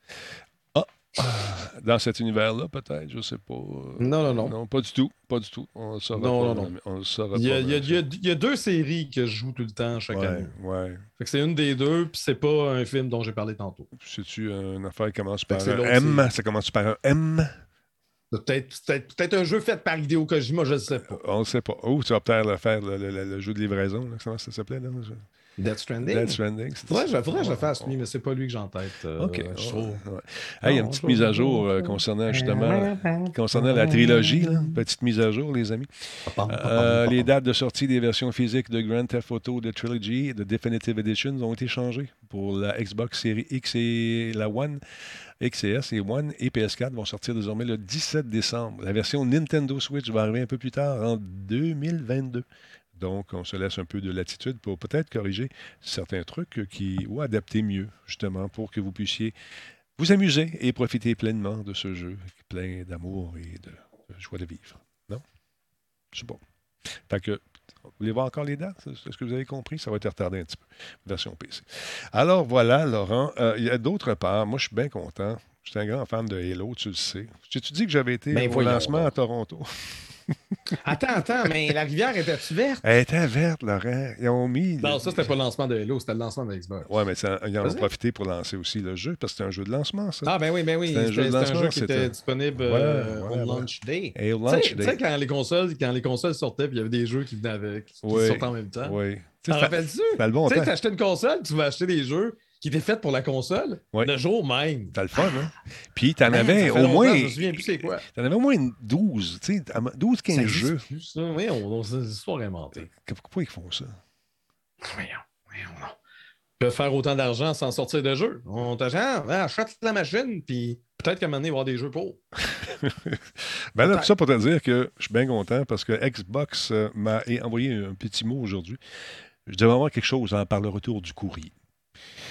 Dans cet univers-là, peut-être, je sais pas. Non, non, non. Non, pas du tout. Pas du tout. On le saura Non, pas. non, non. On le saura Il y, a, pas. il y a- il y a- deux séries que je joue tout le temps chaque Ouais, année. ouais. Fait que c'est une des deux, puis c'est pas un film dont j'ai parlé tantôt. C'est-tu une affaire qui commence par un M? Ça commence par un M? Peut-être peut-être un jeu fait par Hideo Kojima, je ne sais pas. On ne sait pas. Oh, tu vas peut-être le faire, le, le- le- le jeu de livraison. là. Comment ça s'appelait? là? Death Stranding? Death Stranding. Faudrait, je- faudrait que je le fasse, lui, mais c'est pas lui que j'ai en tête. euh, OK. je trouve. Ouais. Hey, une petite mise à jour euh, concernant justement concernant la trilogie. là. Petite mise à jour, les amis. Euh, les dates de sortie des versions physiques de Grand Theft Auto de Trilogy et de Definitive Editions ont été changées pour la Xbox Series X et la One. XS et One et PS4 vont sortir désormais le 17 décembre. La version Nintendo Switch va arriver un peu plus tard, en 2022. Donc, on se laisse un peu de latitude pour peut-être corriger certains trucs qui, ou adapter mieux, justement, pour que vous puissiez vous amuser et profiter pleinement de ce jeu plein d'amour et de, joie de vivre. Non? C'est bon. Fait que, vous voulez voir encore les dates? C'est ce que vous avez compris? Ça va être retardé un petit peu. Version PC. Alors voilà, Laurent. Euh, Il y a d'autre part, moi je suis bien content. J'étais un grand fan de Halo, tu le sais. J'ai-tu dit que j'avais été Ben au voyons lancement à Toronto? Attends, attends, mais la rivière était-tu verte? Elle était verte, Laurent. Ils ont mis. Non, ça, c'était pas le lancement de Halo, c'était le lancement de Xbox. Ouais, mais ça- ils en ont profité pour lancer aussi le jeu, parce que c'était un jeu de lancement, ça. Ah, ben oui, ben oui. C'était un jeu de un lancement, jeu qui était disponible Voilà, euh, au launch day. Et au Tu launch tu day. sais, quand les consoles, quand les consoles sortaient, puis il y avait des jeux qui venaient avec, qui Oui. sortaient en même temps. Oui. Tu T'en ça- rappelles-tu? Tu sais, t'achetais une console, tu vas acheter des jeux qui étaient faits pour la console le jour même. C'était le fun, hein? Puis, t'en Man, avais au moins. Je me souviens plus c'est quoi. T'en avais au moins une 12, tu sais, 12-15 Ça existe jeux. plus, ça? Oui, on, on, c'est une histoire inventée. Pourquoi ils font ça? Voyons, voyons, non. Ils peuvent faire autant d'argent sans sortir de jeu. On t'achète, ah, achète la machine, puis peut-être qu'à un moment donné, il va y avoir des jeux pour. Ben là, tout ça pour te dire que je suis bien content parce que Xbox euh, m'a envoyé un petit mot aujourd'hui. Je devais avoir quelque chose hein, par le retour du courrier.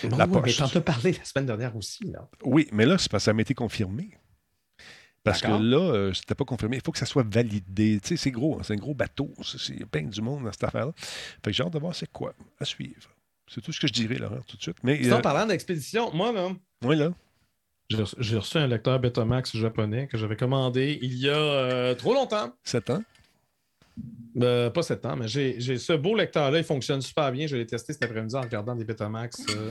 Bon, La ouais, mais t'en as parlé la semaine dernière aussi. Là. Oui, mais là, c'est parce que ça m'a été confirmé. Parce que là, euh, c'était pas confirmé. Il faut que ça soit validé. Tu sais, c'est gros, hein, c'est un gros bateau. c'est- Il y a plein du monde dans cette affaire-là. Fait que j'ai hâte de voir c'est quoi à suivre. C'est tout ce que je dirais, Laurent, tout de suite. Mais Sinon, euh, parlant d'expédition, moi, là, oui, là. j'ai reçu, un lecteur Betamax japonais que j'avais commandé il y a euh, trop longtemps. 7 ans? Euh, pas sept ans, mais j'ai ce beau lecteur-là, il fonctionne super bien. Je l'ai testé cet après-midi en regardant des Betamax euh,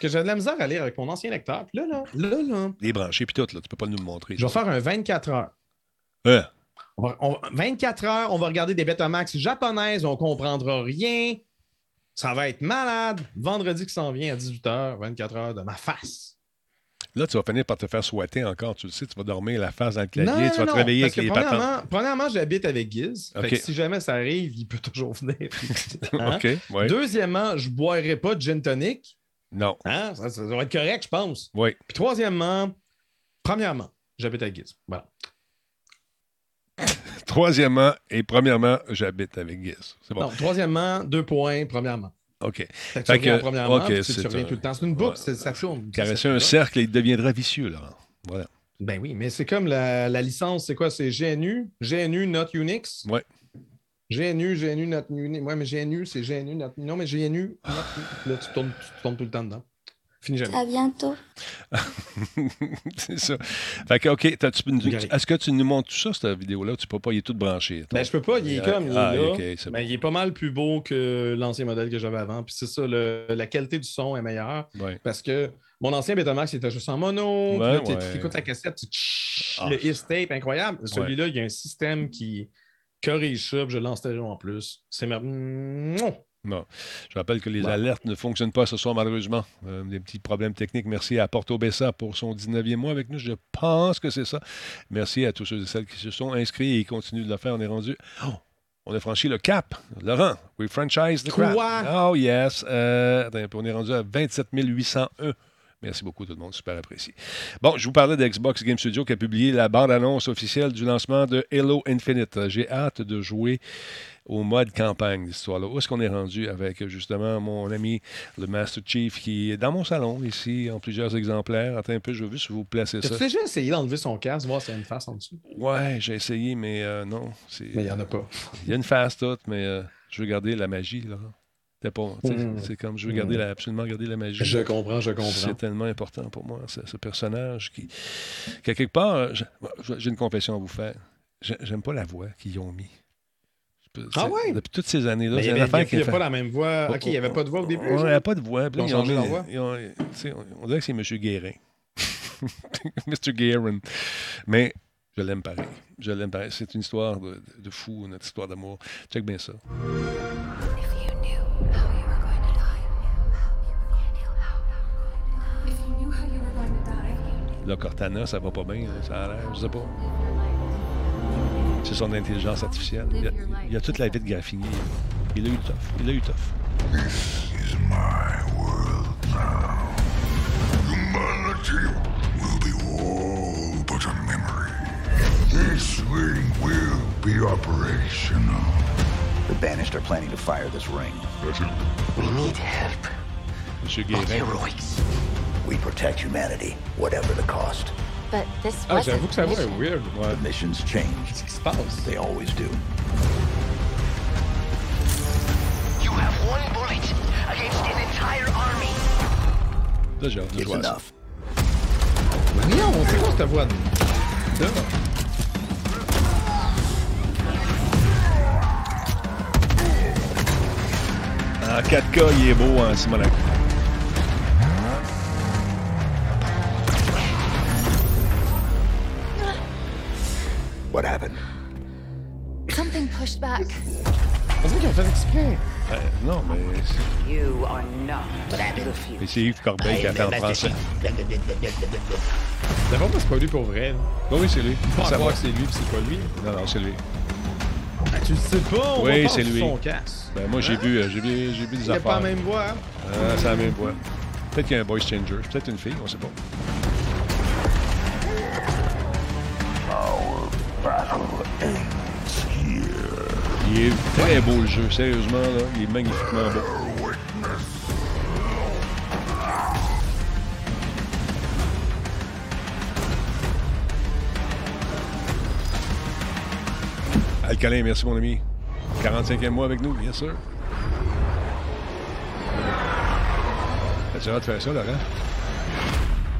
que j'avais de la misère à lire avec mon ancien lecteur. Puis là, là, là, là, Les branchés, puis tout, là. Tu peux pas nous le montrer. je vais faire un 24 heures. On va- on- 24 heures, on va regarder des Betamax japonaises, on comprendra rien. Ça va être malade. Vendredi qui s'en vient à 18h, 24 heures de ma face. Là, tu vas finir par te faire souhaiter encore. Tu le sais, tu vas dormir la face dans le clavier, Non, tu non, vas te réveiller avec les patentes. premièrement, premièrement, j'habite avec Giz. Fait Ok. que si jamais ça arrive, il peut toujours venir. Hein? Deuxièmement, je ne boirai pas de gin tonic. Non, Hein? Ça, ça va être correct, je pense. oui. Puis troisièmement, premièrement, j'habite à Giz. Voilà. Troisièmement et premièrement, j'habite avec Giz. C'est bon. Non, troisièmement, deux points, premièrement. OK. Fait que Fait tu reviens que- premièrement, ok, puis tu- c'est tu reviens un- tout le temps. C'est une boucle, Ouais. ça tourne. Caresser un cercle et il deviendra vicieux. Voilà. Ben oui, mais c'est comme la, la licence, c'est quoi? C'est GNU, GNU Not Unix? Ouais. GNU, GNU Not Unix. Ouais, mais GNU, c'est GNU Not Non, mais GNU Not. Là, tu tournes, tu tournes tout le temps dedans. Fini jamais. À bientôt. c'est ça. Fait que, OK, est-ce que tu nous montres tout ça, cette vidéo-là? Tu peux pas, il est tout branché. Ben, je peux pas, il est comme, il est Ah, là. Ben, bon. il est pas mal plus beau que l'ancien modèle que j'avais avant. Puis c'est ça, le- la qualité du son est meilleure. Ouais. Parce que mon ancien Betamax, il était juste en mono. puis Ouais, là, tu- ouais. écoutes la cassette, tu tch- Ah. le tape, incroyable. Celui-là, il y a un système qui corrige ça, puis je lance stéréo en plus. C'est ma... Non. Je rappelle que les alertes ne fonctionnent pas ce soir, malheureusement. Euh, des petits problèmes techniques. Merci à Porto Bessa pour son 19e mois avec nous. Je pense que c'est ça. Merci à tous ceux et celles qui se sont inscrits et qui continuent de le faire. On est rendu. Oh, on a franchi le cap. Laurent, we franchise the crap. Oh, yes. Euh, on est rendu à 27 801. Merci beaucoup, tout le monde. Super apprécié. Bon, je vous parlais d'Xbox Game Studio qui a publié la bande-annonce officielle du lancement de Halo Infinite. J'ai hâte de jouer au mode campagne, l'histoire-là. Où est-ce qu'on est rendu avec, justement, mon ami, le Master Chief, qui est dans mon salon, ici, en plusieurs exemplaires? Attends un peu, je veux juste vous placer ça. As-tu déjà essayé d'enlever son casque, voir s'il y a une face en dessous? Ouais, j'ai essayé, mais euh, non. Mais il n'y en a pas. Il y a une face toute, mais euh, je veux garder la magie, là. Mm. c'est comme, je veux garder la- absolument garder la magie. Je comprends, je comprends. C'est tellement important pour moi, ce, ce personnage qui, quelque part, j'ai une confession à vous faire. J'ai- J'aime pas la voix qu'ils ont mis. Ah ouais? Depuis toutes ces années-là, il n'y avait, affaire qui il y me a fait- pas la même voix. Ok, il n'y avait pas de voix au début. Il genre? n'y a pas de voix. Puis là, Ils ont changé mis- leur voix? ils ont- tu sais, on, on dirait que c'est M. Guérin. Mr. Guérin. Mais je l'aime pareil. Je l'aime pareil. C'est une histoire de, de fou, notre histoire d'amour. Check bien ça. Là, Cortana, ça va pas bien, ça a l'air, je sais pas. C'est son intelligence artificielle. Il a, il a toute la vie de Graffiné. Il a eu tough. Il a eu tough. is my world now. Humanity will be all but a memory. This ring will be operational. The Banished are planning to fire this ring. We need help. Monsieur Guérin. Heroics. We protect humanity, whatever the cost. But this Ah, wasn't j'avoue que sa voix est mission. weird. The missions change. Qu'est-ce qui se passe? They always do. You have one bullet against an entire army. Là, j'ai It's jouer à ça. enough. Non, c'est quoi cette voix de. 4K, il est beau en Simonac. What happened? Something pushed back. On dirait qu'ils ont fait exprès. Euh, non, mais You are not battlefield. mais c'est Yves Corbeil qui a fait en français. D'abord, c'est pas lui pour vrai. là. Oui, oui, c'est lui. Croire va. que c'est lui, puis c'est pas lui. Non, non, c'est lui. Tu le sais pas, on Oui, c'est lui. son casque. Ben, moi, j'ai Hein? vu, euh, j'ai vu, j'ai vu des Il a affaires. pas la même voix. hein? Ah, c'est la même voix. Peut-être qu'il y a un voice changer. Peut-être une fille, on sait pas. Il est très beau le jeu, sérieusement, là. Il est magnifiquement beau. Alcalin, merci mon ami. 45e mois avec nous, bien sûr. As-tu hâte de faire ça, Laurent?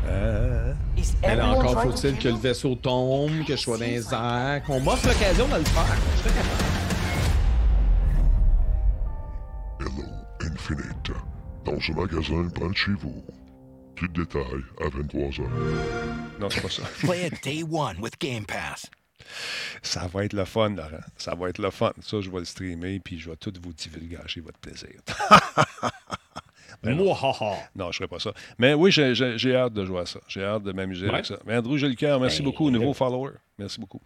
Ah, Mais là, encore faut-il que le vaisseau tombe, que je sois dans les airs, qu'on m'offre l'occasion de le faire. Je serais capable. Hello Infinite. Dans ce magasin près de chez vous. Plus de détails à 23h. non, c'est pas ça. Play it day one with Game Pass. Ça va être le fun, Laurent. Ça va être le fun. Ça, je vais le streamer, puis je vais tout vous divulgager votre plaisir. Ben non. Non, je ne ferai pas ça. Mais oui, j'ai- j'ai j'ai hâte de jouer à ça. J'ai hâte de m'amuser Ouais. avec ça. Mais Andrew Jolicoeur, merci Ben, beaucoup, nouveau follower. Merci beaucoup.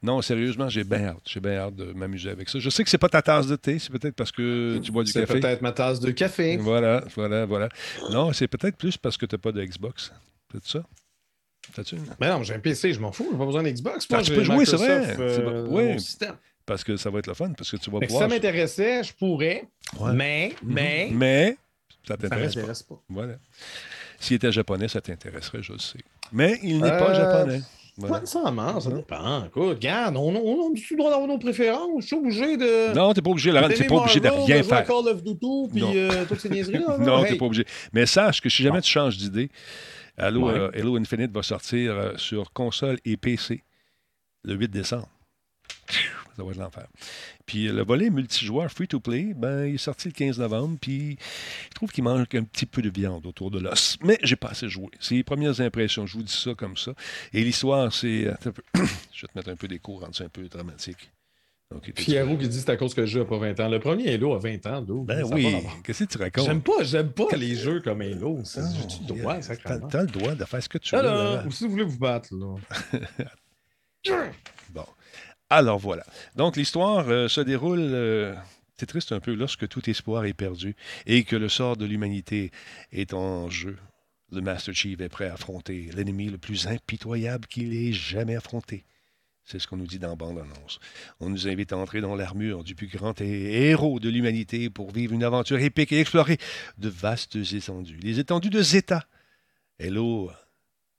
Non, sérieusement, j'ai bien hâte. J'ai bien hâte de m'amuser avec ça. Je sais que c'est pas ta tasse de thé, c'est peut-être parce que tu bois du C'est café. peut-être ma tasse de café. Voilà, voilà, voilà. Non, c'est peut-être plus parce que tu n'as pas de Xbox. C'est ça? T'as-tu? Mais non, j'ai un PC, je m'en fous, j'ai pas besoin d'Xbox. Ah, tu peux jouer, c'est vrai. Euh, Oui. Parce que ça va être le fun, parce que tu vas Fait si ça m'intéressait, je pourrais. Ouais. Mais, mais, Mais ça t'intéresse pas. pas. Voilà. S'il était japonais, ça t'intéresserait, je le sais. Mais il n'est pas Euh, japonais. Pas Voilà. nécessairement, ça Non. dépend. Écoute, regarde, on, on, a le droit d'avoir nos préférences? Je suis obligé de. Non, t'es pas obligé, Laurent, t'es pas obligé de rien faire. Call of Duty, puis Non. euh, toutes ces niaiseries-là. Non, t'es pas obligé. Mais sache que si jamais tu changes d'idée, Halo, Ouais. euh, Halo Infinite va sortir euh, sur console et PC le 8 décembre. Ça va être l'enfer. Puis euh, le volet multijoueur free-to-play, ben, il est sorti le 15 novembre, puis je trouve qu'il manque un petit peu de viande autour de l'os. Mais j'ai pas assez joué. C'est les premières impressions, je vous dis ça comme ça. Et l'histoire, c'est... je vais te mettre un peu d'écho, rendre ça un peu dramatique. Pierrot qui dit que c'est à cause que le jeu n'a pas 20 ans. Le premier Halo a 20 ans, d'où? Ben Ça oui, qu'est-ce que tu racontes? J'aime pas, j'aime pas les jeux comme Halo. Droit, T'as le droit de faire ce que tu veux. Alors, Laurent. ou si vous voulez vous battre, là. Bon. Alors voilà. Donc l'histoire euh, se déroule. euh, c'est triste un peu lorsque tout espoir est perdu et que le sort de l'humanité est en jeu. Le Master Chief est prêt à affronter l'ennemi le plus impitoyable qu'il ait jamais affronté. C'est ce qu'on nous dit dans bande-annonce. On nous invite à entrer dans l'armure du plus grand hé- héros de l'humanité pour vivre une aventure épique et explorer de vastes étendues. Les étendues de Zeta. Hello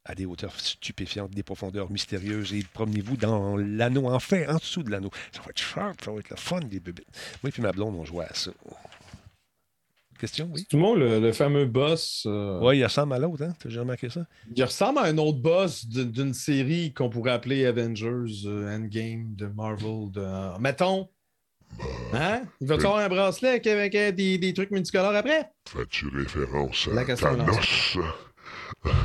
à des hauteurs stupéfiantes, des profondeurs mystérieuses, et promenez-vous dans l'anneau, enfin, en dessous de l'anneau. Ça va être sharp, ça va être le fun, des bébés. Moi et puis ma blonde, on jouait à ça. Question, oui? Tout le monde, le, le fameux boss. euh, Oui, il ressemble à l'autre, hein? T'as déjà remarqué ça? Il ressemble à un autre boss d'une série qu'on pourrait appeler Avengers euh, Endgame de Marvel. De, euh, mettons. Hein? Il va-tu avoir un bracelet avec, avec, euh, des, des trucs multicolores après? Fais-tu référence La à est Thanos?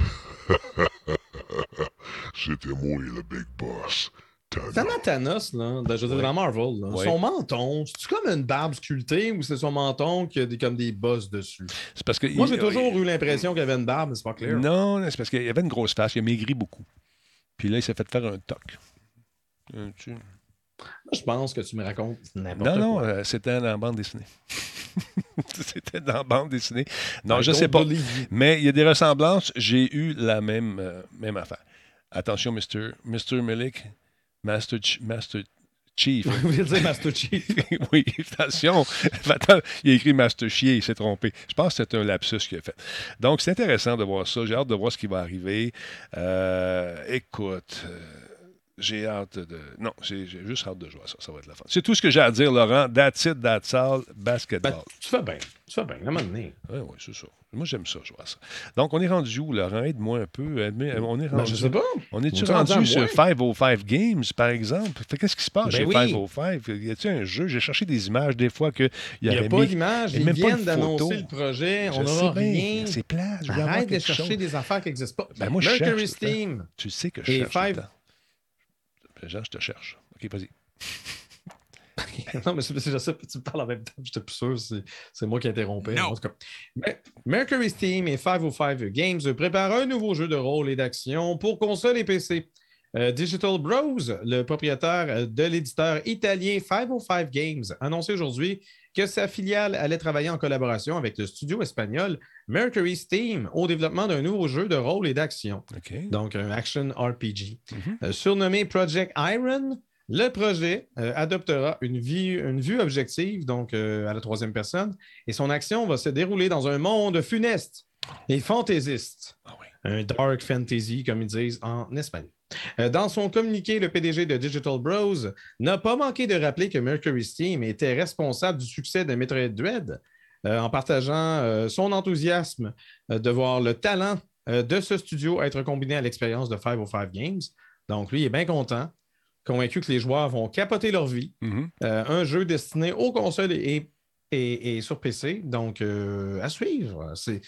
C'était moi le big boss. Thanos. Thanos, Thanos, là, dans- je veux dire, dans Marvel, là, Ouais. son menton, c'est-tu comme une barbe sculptée ou c'est son menton qui a des, comme des bosses dessus? C'est parce que. Moi, j'ai toujours eu l'impression qu'il avait une barbe, mais c'est pas clair. Non, c'est parce qu'il y avait une grosse face, il a maigri beaucoup. Puis là, il s'est fait faire un toc. Euh, tu- je pense que tu me racontes n'importe Non, quoi. non, euh, c'était dans la bande dessinée. c'était dans la bande dessinée. Non, je don't sais pas. Mais il y a des ressemblances. J'ai eu la même, euh, même affaire. Attention, Mr. Mr. Milik, Master, Ch- Master Chief. Vous voulez dire Master Chief? oui, attention. Attends, il a écrit Master Chier, il s'est trompé. Je pense que c'est un lapsus qu'il a fait. Donc, c'est intéressant de voir ça. J'ai hâte de voir ce qui va arriver. Euh, écoute, euh, j'ai hâte de. Non, j'ai juste hâte de jouer à ça. Ça va être la fin. C'est tout ce que j'ai à dire, Laurent. That's it, that's all. Basketball. Ben, tu fais bien. Tu fais bien, à un moment donné. Oui, oui, c'est ça. Moi, j'aime ça, jouer à ça. Donc, on est rendu où, Laurent? Aide-moi un peu. Aide-moi- On est Ben, rendu. je sais pas. On est-tu rendu sur moins. 505 Games, par exemple? Qu'est-ce qui se passe Ben chez oui. 505? Y a-t-il un jeu? J'ai cherché des images des fois que il n'y a pas d'image. il y a Ils viennent d'annoncer le projet. Je On n'aura rien. C'est plat. Arrête de chercher chose. des affaires qui n'existent pas. Ben, moi, je cherche. Steam. Tu sais que je cherche. tout le Five- temps. Jean, je te cherche. OK, vas-y. non, mais c'est- pas, tu me parles en même temps. J'étais plus sûr, c'est c'est moi qui interrompais. En tout cas. Mais Mercury Steam et 505 Games préparent un nouveau jeu de rôle et d'action pour console et PC. Euh, Digital Bros, le propriétaire de l'éditeur italien 505 Games, a annoncé aujourd'hui que sa filiale allait travailler en collaboration avec le studio espagnol Mercury Steam au développement d'un nouveau jeu de rôle et d'action. Donc, un action RPG. Mhm. Euh, surnommé Project Iron, le projet euh, adoptera une, vue objective, donc euh, à la troisième personne, et son action va se dérouler dans un monde funeste et fantaisiste. Ah oui. Un dark fantasy, comme ils disent en espagnol. Euh, Dans son communiqué, le PDG de Digital Bros n'a pas manqué de rappeler que Mercury Steam était responsable du succès de Metroid Dread euh, en partageant euh, son enthousiasme euh, de voir le talent de ce studio être combiné à l'expérience de 505 Games. Donc, lui, il est bien content, convaincu que les joueurs vont capoter leur vie. Mhm. Euh, un jeu destiné aux consoles et, et, et sur PC. Donc, à suivre. C'est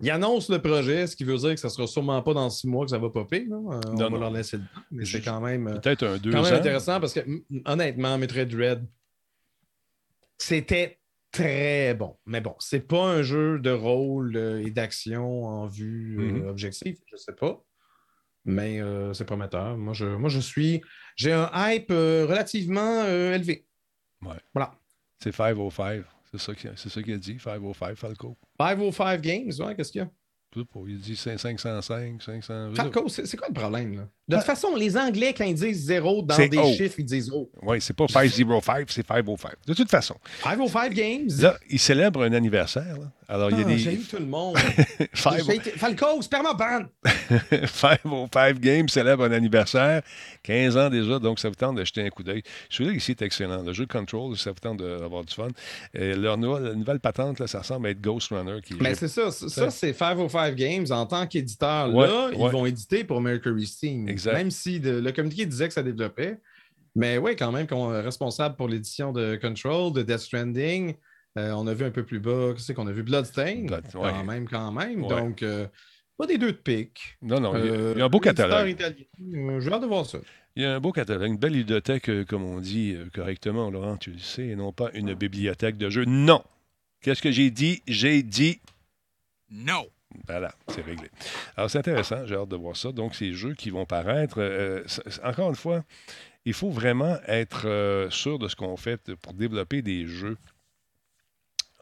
Ils annoncent le projet, ce qui veut dire que ça sera sûrement pas dans six mois que ça va popper. Euh, on va non. leur laisser le temps. Mais c'est quand même, euh, Peut-être un deux quand même ans. intéressant parce que, mm, honnêtement, Metroid Dread, c'était très bon. Mais bon, c'est pas un jeu de rôle euh, et d'action en vue Mhm. objective, je sais pas. Mais euh, c'est prometteur. Moi, je, moi, je suis. J'ai un hype relativement élevé. Ouais. Voilà. C'est 505. C'est ça qu'il a dit, 505, Falco. 505 Games, ouais, qu'est-ce qu'il y a? Je sais pas, Il dit 505, 500. Falco, c'est quoi le problème, là? De toute façon, les Anglais, quand ils disent zéro dans des O. chiffres, ils disent oh. Oui, c'est pas 505, c'est 505. De toute façon, 505 Games. là, il célèbre un anniversaire. là. Alors, il y a Ah, des. J'ai eu tout le monde. Five- été- Falco, spermaban! 505 Games célèbre un anniversaire. 15 ans déjà, donc ça vous tente de jeter un coup d'œil. Celui-là ici est excellent. Le jeu Control, ça vous tente d'avoir du fun. Euh, leur nouvelle, nouvelle patente, là, ça ressemble à être Ghost Runner. Qui Mais c'est ça, ça, ça, c'est 505 Games en tant qu'éditeur. Ouais, là, ils vont éditer pour Mercury Steam. Exact. Même si de- le communiqué disait que ça développait. Mais oui, quand même, qu'on est responsable pour l'édition de Control, de Death Stranding. Euh, on a vu un peu plus bas, qu'est-ce qu'on a vu? Bloodstain. Blood- quand ouais. même, quand même. Ouais. Donc, euh, pas des deux de pique. Non, non, il y a- Euh, il y a un beau catalogue. Euh, J'ai hâte de voir ça. Il y a un beau catalogue, une belle bibliothèque, euh, comme on dit euh, correctement, Laurent, tu le sais, et non pas une bibliothèque de jeux. Non! Qu'est-ce que j'ai dit? J'ai dit Non! Voilà, c'est réglé. Alors, c'est intéressant, j'ai hâte de voir ça. Donc, ces jeux qui vont paraître, euh, encore une fois, il faut vraiment être euh, sûr de ce qu'on fait pour développer des jeux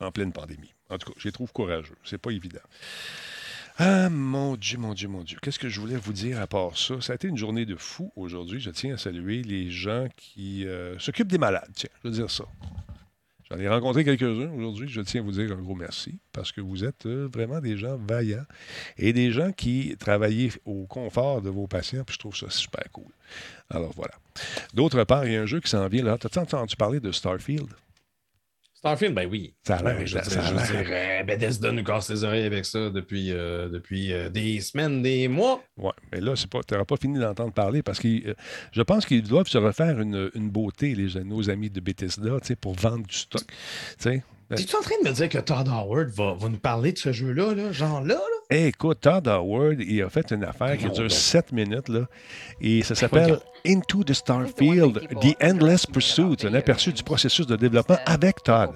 en pleine pandémie. En tout cas, je les trouve courageux. C'est pas évident. Ah, mon Dieu, mon Dieu, mon Dieu. Qu'est-ce que je voulais vous dire à part ça? Ça a été une journée de fou aujourd'hui. Je tiens à saluer les gens qui euh, s'occupent des malades. Tiens, je veux dire ça. J'en ai rencontré quelques-uns aujourd'hui. Je tiens à vous dire un gros merci parce que vous êtes euh, vraiment des gens vaillants et des gens qui travaillent au confort de vos patients. Puis je trouve ça super cool. Alors voilà. D'autre part, il y a un jeu qui s'en vient là. T'as entendu parler de Starfield? Starfield, ben oui. Ça a l'air- Ben, je veux ça dire, a je l'air- dire, euh, Bethesda nous casse les oreilles avec ça depuis, euh, depuis euh, des semaines, des mois. Oui, mais là, tu n'auras pas fini d'entendre parler parce que je pense qu'ils doivent se refaire une, une beauté, les, nos amis de Bethesda, pour vendre du stock. Tu sais. Es-tu en train de me dire que Todd Howard va, va nous parler de ce jeu-là, là, genre là? là? Eh, écoute, Todd Howard, il a fait une affaire qui dure donc. 7 minutes, là, et ça s'appelle Into the Starfield, The Endless Pursuit, un aperçu du processus de développement avec Todd.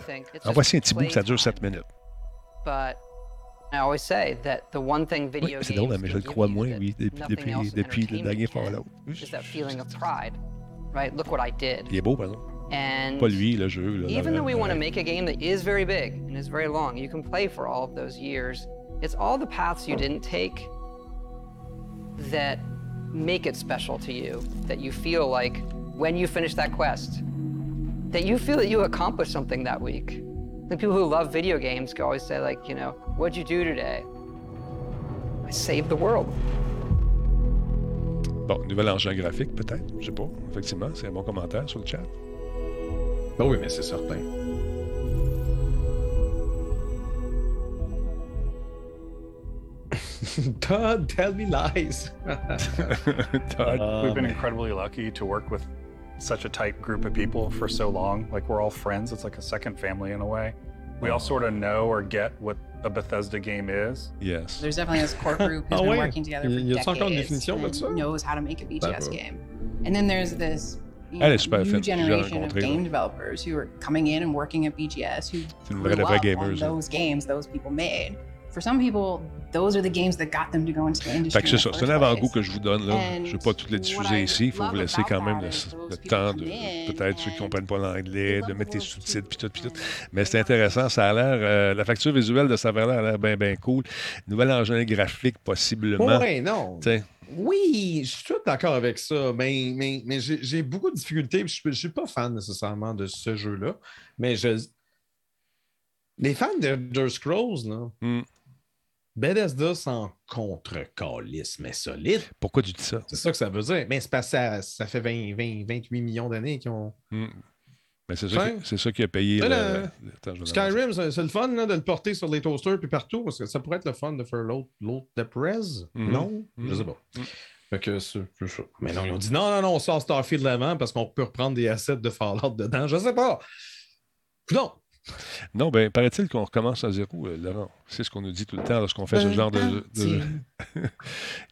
En voici un petit bout, ça dure 7 minutes. But I always say that the one thing Oui, video c'est drôle, mais je le crois moins, that oui, depuis, depuis, le dernier Fallout. is that feeling of pride, right? Look what I did. Il est beau, par exemple. And Pas lui, le jeu. Là, even though we want to make a game that is very big and is very long, you can play for all of those years. It's all the paths you didn't take that make it special to you. That you feel like when you finish that quest, that you feel that you accomplished something that week. The people who love video games can always say, like, you know, what'd you do today? I saved the world. Bon, nouvel engin graphique, peut-être. Je sais pas. Effectivement, c'est un bon commentaire sur le chat. Ben oui, mais c'est certain. Todd, tell me lies. Todd. We've been incredibly lucky to work with such a tight group of people for so long. Like we're all friends. It's like a second family in a way. We all sort of know or get what a Bethesda game is. Yes. There's definitely this core group who's Ah been ouais? working together for Y- y a-t-il encore une decades définition de and ça? knows how to make a BTS D'accord. game. And then there's this you Elle est super generation of rencontrée, game developers who are coming in and working at BGS who C'est une vraie de vraie gameuse. là. those games those people made. For some people, those are the games that got them to go into the industry. Fait que c'est ça, c'est un avant-goût que je vous donne. Là. And Je ne vais pas toutes les diffuser ici. Il faut vous laisser quand même le, le temps de peut-être ceux qui ne comprennent pas l'anglais, de mettre les sous-titres, puis tout, puis tout. Mais c'est intéressant. Ça a l'air. euh, la facture visuelle de ça a l'air bien, bien cool. Nouvel engin graphique, possiblement. Ouais, non. Tu sais, Oui, je suis tout d'accord avec ça, mais, mais, mais j'ai beaucoup de difficultés. Je ne suis pas fan nécessairement de ce jeu-là, mais je... les fans de Elder Scrolls, là, Hmm. Bethesda s'en contre-calisse, mais solide. Pourquoi tu dis ça? C'est ça que ça veut dire. Mais c'est parce que ça, ça fait 20, 20, 28 millions d'années qu'ils ont. Hmm. Mais c'est ça, ça qui a payé. Le- Skyrim, c'est le fun là, de le porter sur les toasters puis partout, parce que ça pourrait être le fun de faire l'autre l'autre de Prez. Mhm. Non? Je Mhm. sais pas. Fait que c'est. Mais non, ils ont dit non, non, non, on sort Starfield l'avant parce qu'on peut reprendre des assets de Fallout dedans. Je sais pas. Non. Non, ben, paraît-il qu'on recommence à zéro, euh, Laurent. C'est ce qu'on nous dit tout le temps lorsqu'on fait ce genre de. de-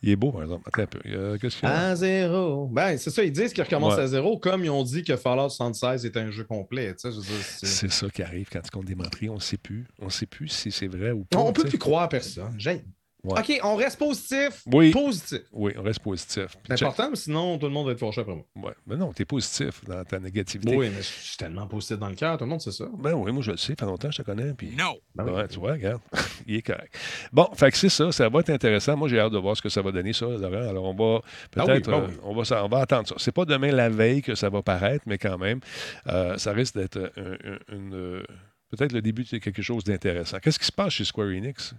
Il est beau, par exemple. Attends un peu. Euh? À zéro. Ben, c'est ça, ils disent qu'ils recommencent Ouais. à zéro, comme ils ont dit que Fallout 76 est un jeu complet. je c'est- ça qui arrive quand tu comptes des menteries. On ne sait plus. On ne sait plus si c'est vrai ou pas. On peut tu sais. plus croire à personne. J'ai- Ouais. OK, on reste positif. Oui. Positif. Oui, on reste positif. C'est important, mais sinon, tout le monde va être fâché après moi. Ouais. Mais non, tu es positif dans ta négativité. Oui, mais je suis tellement positif dans le cœur, tout le monde sait ça. Ben oui, moi je le sais, ça fait longtemps que je te connais. Puis... Non. Ben oui. Ouais, tu vois, regarde, il est correct. Bon, fait que c'est ça, ça va être intéressant. Moi, j'ai hâte de voir ce que ça va donner, ça, Laurent. Alors, on va Ah oui, peut-être, ben euh, oui. on, va, on va attendre ça. C'est pas demain la veille que ça va paraître, mais quand même, euh, ça risque d'être un- un- une, euh, peut-être le début de quelque chose d'intéressant. Qu'est-ce qui se passe chez Square Enix?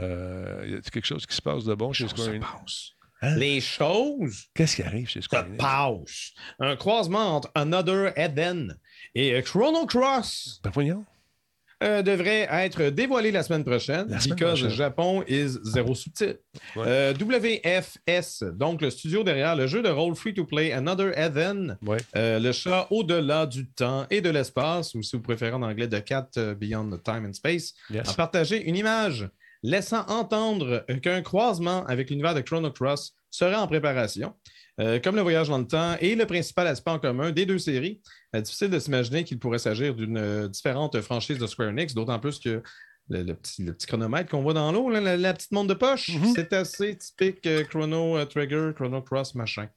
Euh, y a quelque chose qui se passe de bon chez Square Enix? Hein? Les choses Qu'est-ce qui arrive chez Square Enix? passent. Un croisement entre Another Eden et Chrono Cross Ben euh, devrait être dévoilé la semaine prochaine, La semaine because prochaine. Japon is zéro sous-titre. Ouais. Euh, WFS, donc le studio derrière le jeu de rôle free-to-play Another Ouais. euh, le chat au-delà du temps et de l'espace, ou si vous préférez en anglais, The Cat Beyond the Time and Space, Yes. a partagé une image laissant entendre qu'un croisement avec l'univers de Chrono Cross serait en préparation. Euh, comme le voyage dans le temps et le principal aspect en commun des deux séries, euh, difficile de s'imaginer qu'il pourrait s'agir d'une euh, différente franchise de Square Enix, d'autant plus que le, le petit, le petit chronomètre qu'on voit dans l'eau, là, la, la petite montre de poche, c'est assez typique euh, Chrono Trigger, Chrono Cross, machin.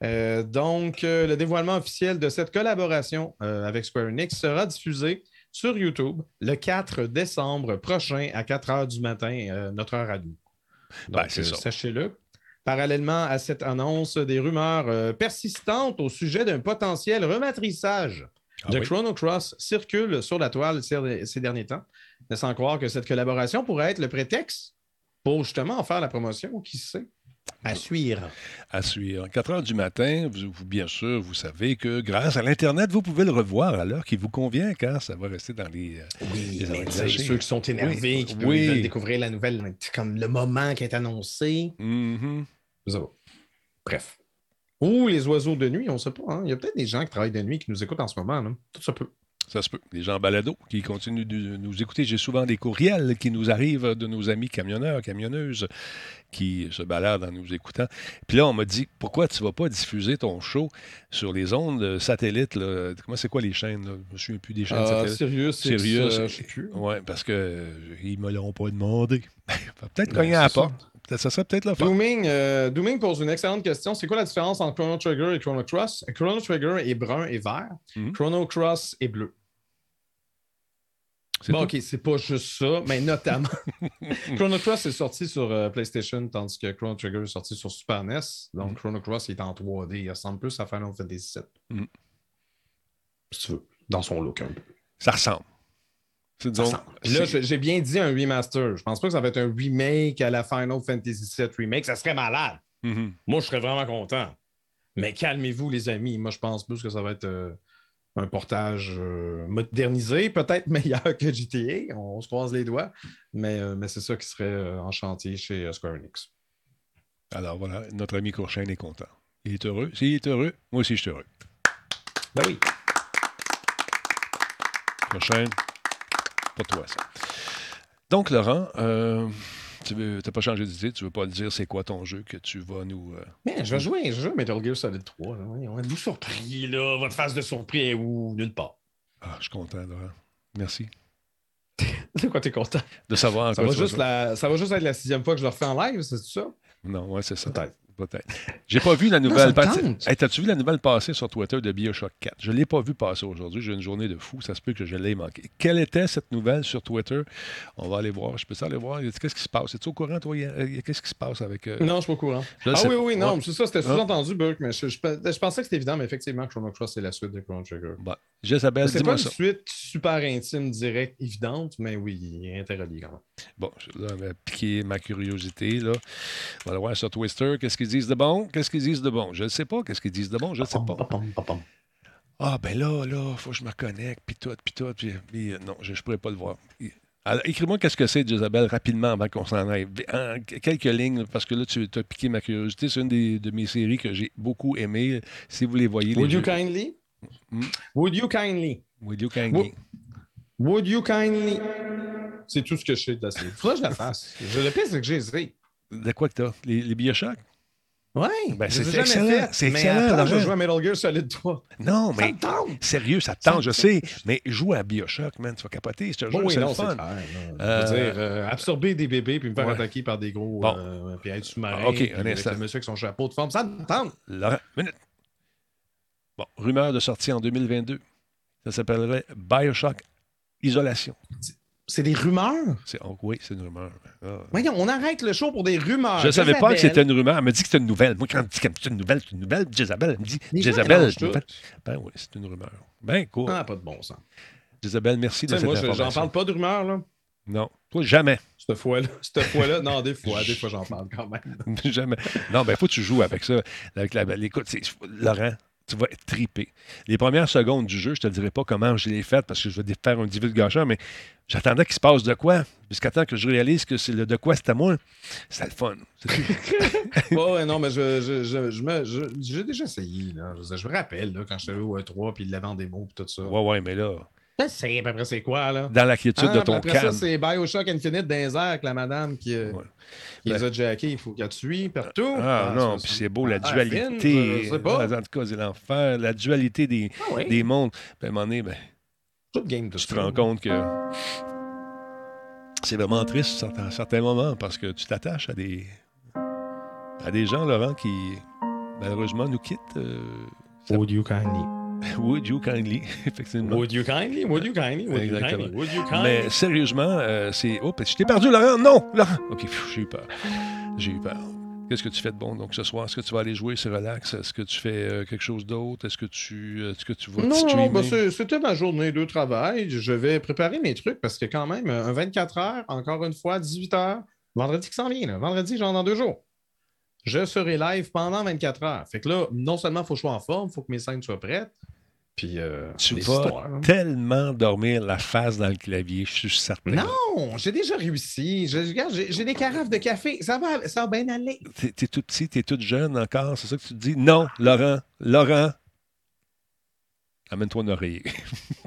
Donc, le dévoilement officiel de cette collaboration avec Square Enix sera diffusé sur YouTube le 4 décembre prochain à 4 heures du matin, euh, notre heure à nous. Donc, Ben, c'est euh, sachez-le. Parallèlement à cette annonce, des rumeurs euh, persistantes au sujet d'un potentiel rematrissage Ah de oui? Chrono Cross circulent sur la toile ces, ces derniers temps, laissant croire que cette collaboration pourrait être le prétexte pour justement en faire la promotion, qui sait? À suivre. à suivre. 4 heures du matin, vous, vous- bien sûr, vous savez que grâce à l'Internet, vous pouvez le revoir à l'heure qui vous convient, car ça va rester dans les. euh, Oui, les mais ceux qui sont énervés, Oui, qui veulent- oui. découvrir la nouvelle, comme le moment qui est annoncé. Ça va. Bref. Ou les oiseaux de nuit, on ne sait pas. hein. Il y a peut-être des gens qui travaillent de nuit qui nous écoutent en ce moment. là. Tout ça peut. Ça se peut. Des gens balado qui continuent de nous écouter. J'ai souvent des courriels qui nous arrivent de nos amis camionneurs, camionneuses qui se baladent en nous écoutant. Puis là, on m'a dit pourquoi tu ne vas pas diffuser ton show sur les ondes satellites là? Comment c'est quoi les chaînes là? Je me souviens plus des chaînes Euh, satellites. Sirius, X, Sirius. euh, je sais plus. Oui, parce que euh, ils me l'ont pas demandé. peut-être Ben, cogner à la c'est ça. porte. Ça serait peut-être le. Dooming, euh, Dooming pose une excellente question. C'est quoi la différence entre Chrono Trigger et Chrono Cross? Chrono Trigger est brun et vert. Mhm. Chrono Cross est bleu. Bon, ok, c'est pas juste ça, mais notamment. Chrono Cross est sorti sur euh, PlayStation, tandis que Chrono Trigger est sorti sur Super NES. Donc, Mhm. Chrono Cross est en 3D. Il ressemble plus à Final Fantasy VII. Mhm. Si tu veux, dans son look un peu. Ça ressemble. Ça ressemble. Là, j'ai bien dit un remaster. Je pense pas que ça va être un remake à la Final Fantasy VII remake. Ça serait malade. Mhm. Moi, je serais vraiment content. Mais calmez-vous, les amis. Moi, je pense plus que ça va être euh, un portage euh, modernisé, peut-être meilleur que GTA. On, se croise les doigts. Mais, euh, mais c'est ça qui serait euh, en chantier chez Square Enix. Alors voilà, notre ami Courchaine est content. Il est heureux. S'il est heureux, moi aussi je suis heureux. Ben oui. Courchaine, pour toi ça. Donc Laurent, euh, tu n'as pas changé d'idée, tu veux pas dire c'est quoi ton jeu que tu vas nous... euh, Mais je vais jouer, je à Metal Gear Solid 3. Là. Voyons, Êtes-vous surpris, là? Votre face de surpris est où? Nulle part. Ah, je suis content, Laurent. Merci. De quoi t'es content? De savoir Ça va, juste la... ça va juste être la sixième fois que je le refais en live, c'est ça? Non, ouais, c'est ça. Peut-être. Peut-être. J'ai pas vu la nouvelle. Hey, T'as-tu vu la nouvelle passer sur Twitter de Bioshock 4? Je l'ai pas vu passer aujourd'hui. J'ai une journée de fou. Ça se peut que je l'ai manqué. Quelle était cette nouvelle sur Twitter? On va aller voir. Je peux ça aller voir? Qu'est-ce qui se passe? Es-tu au courant, toi? A- Qu'est-ce qui se passe avec. euh, Non, je suis pas au courant. Ah oui, oui, non, Ouais. c'est ça, c'était Ah. sous-entendu, Burke, mais je, je, je pensais que c'était évident, mais effectivement, Chrono Cross, c'est la suite de Chrono Trigger. Bon. Jezabel, c'est pas une ça. suite super intime, directe, évidente, mais oui, il est interrelié quand même. Bon, je- là, piqué ma curiosité. Là. On va aller voir sur Twister. Qu'est-ce qu'ils disent de bon? Qu'est-ce qu'ils disent de bon? Je ne sais pas. Qu'est-ce qu'ils disent de bon? Je ne sais pas. Ah, ben là, là, il faut que je me connecte, puis tout, puis tout. Puis, puis, euh, non, je ne pourrais pas le voir. Alors, écris-moi qu'est-ce que c'est, Jezabel, rapidement, avant qu'on s'en aille. En quelques lignes, parce que là, tu as piqué ma curiosité. C'est une des, de mes séries que j'ai beaucoup aimées. Si vous les voyez, les Would you jeux- kindly? Hmm? Would you kindly? Would you kindly? Would you kindly? C'est tout ce que je sais de la série. Faudrait que je la fasse. Je le pire, c'est que j'ai essayé. De quoi que t'as? Les, les? Ouais. Ben, c'est excellent, c'est excellent, après, Je joue à Metal Gear Solid 3. Non, Ça mais me tente. sérieux, ça te Ça tente, je sais. Mais joue à Bioshock, man, tu vas capoter. Te Bon, oui, c'est non, le c'est fun. clair. là. Je veux dire, euh, absorber des bébés puis me faire ouais. attaquer par des gros. Bon. euh, puis être sous-marin. OK, puis un avec le monsieur avec son chapeau de forme. Ça me tente. Laurent, minute. Bon, rumeur de sortie en 2022. Ça s'appellerait Bioshock Isolation. C'est des rumeurs? C'est- oh, oui, c'est une rumeur. Ah. Voyons, on arrête le show pour des rumeurs. Je ne savais pas que c'était une rumeur. Elle me dit que c'était une nouvelle. Moi, quand elle me dit que c'est une nouvelle, c'est une nouvelle. Jezabel, elle me dit c'est une nouvelle. Ben oui, c'est une rumeur. Ben cool. Ah, pas de bon sens. Jezabel, merci Tu de cette moi, je- j'en parle pas de rumeurs, là. Non, toi, jamais. Cette fois-là, cette fois-là, non, des fois, des fois, j'en parle quand même. jamais. Non, ben, faut que tu joues avec ça. Avec la, ben, écoute, c'est- Laurent, tu vas être tripé. Les premières secondes du jeu, je te dirai pas comment je l'ai fait parce que je vais faire un divulgation, mais j'attendais qu'il se passe de quoi. Jusqu'à temps que je réalise que c'est le de quoi c'était à moi. C'était le fun. Ouais, ouais, non, mais je, je, je, je j'ai déjà essayé. Là. Je, me rappelle là, quand j'étais allé au E3 puis il l'avait en démo et tout ça. ouais, ouais, mais là, Je sais, après, c'est quoi, là? dans la quiétude Ah, de puis ton après ça, calme. c'est Bioshock Infinite dans les airs la madame qui, euh, qui les a jackés. Il faut qu'elle tue partout. Ah, non, ça, puis c'est beau, la Ah, dualité. Finn, je sais pas. En tout cas, c'est l'enfer. La dualité des, Ah oui. des mondes. Ben, à un moment donné, ben, Tout game de tu te rends compte que c'est vraiment triste à certains, certains moments parce que tu t'attaches à des, à des gens, Laurent, qui malheureusement nous quittent. euh, ça- you kindly? Would you kindly, effectivement. Would you kindly? Would you kindly? Would you Exactement. kindly? Would you kindly? Mais sérieusement, euh, c'est. Oh, je t'ai perdu, Laurent! Non! Laurent! OK, j'ai eu peur. J'ai eu peur. Qu'est-ce que tu fais de bon donc ce soir? Est-ce que tu vas aller jouer, c'est relax? Est-ce que tu fais euh, quelque chose d'autre? Est-ce que tu euh, est-ce que tu vas te Non, streamer? ben, c'est- c'était ma journée de travail. Je vais préparer mes trucs parce que quand même, un 24 heures, encore une fois, 18 heures, vendredi qui s'en vient. là. Vendredi, genre dans deux jours. Je serai live pendant 24 heures. Fait que là, non seulement il faut que je sois en forme, il faut que mes scènes soient prêtes. Puis, euh, tu vas histoires, tellement dormir la face dans le clavier, je suis certain. Non, j'ai déjà réussi. Je- regarde, J'ai des carafes de café. Ça va, ça va bien aller. T'es, t'es tout petit, t'es toute jeune encore, c'est ça que tu te dis? Non, Laurent, Laurent, amène-toi un oreiller.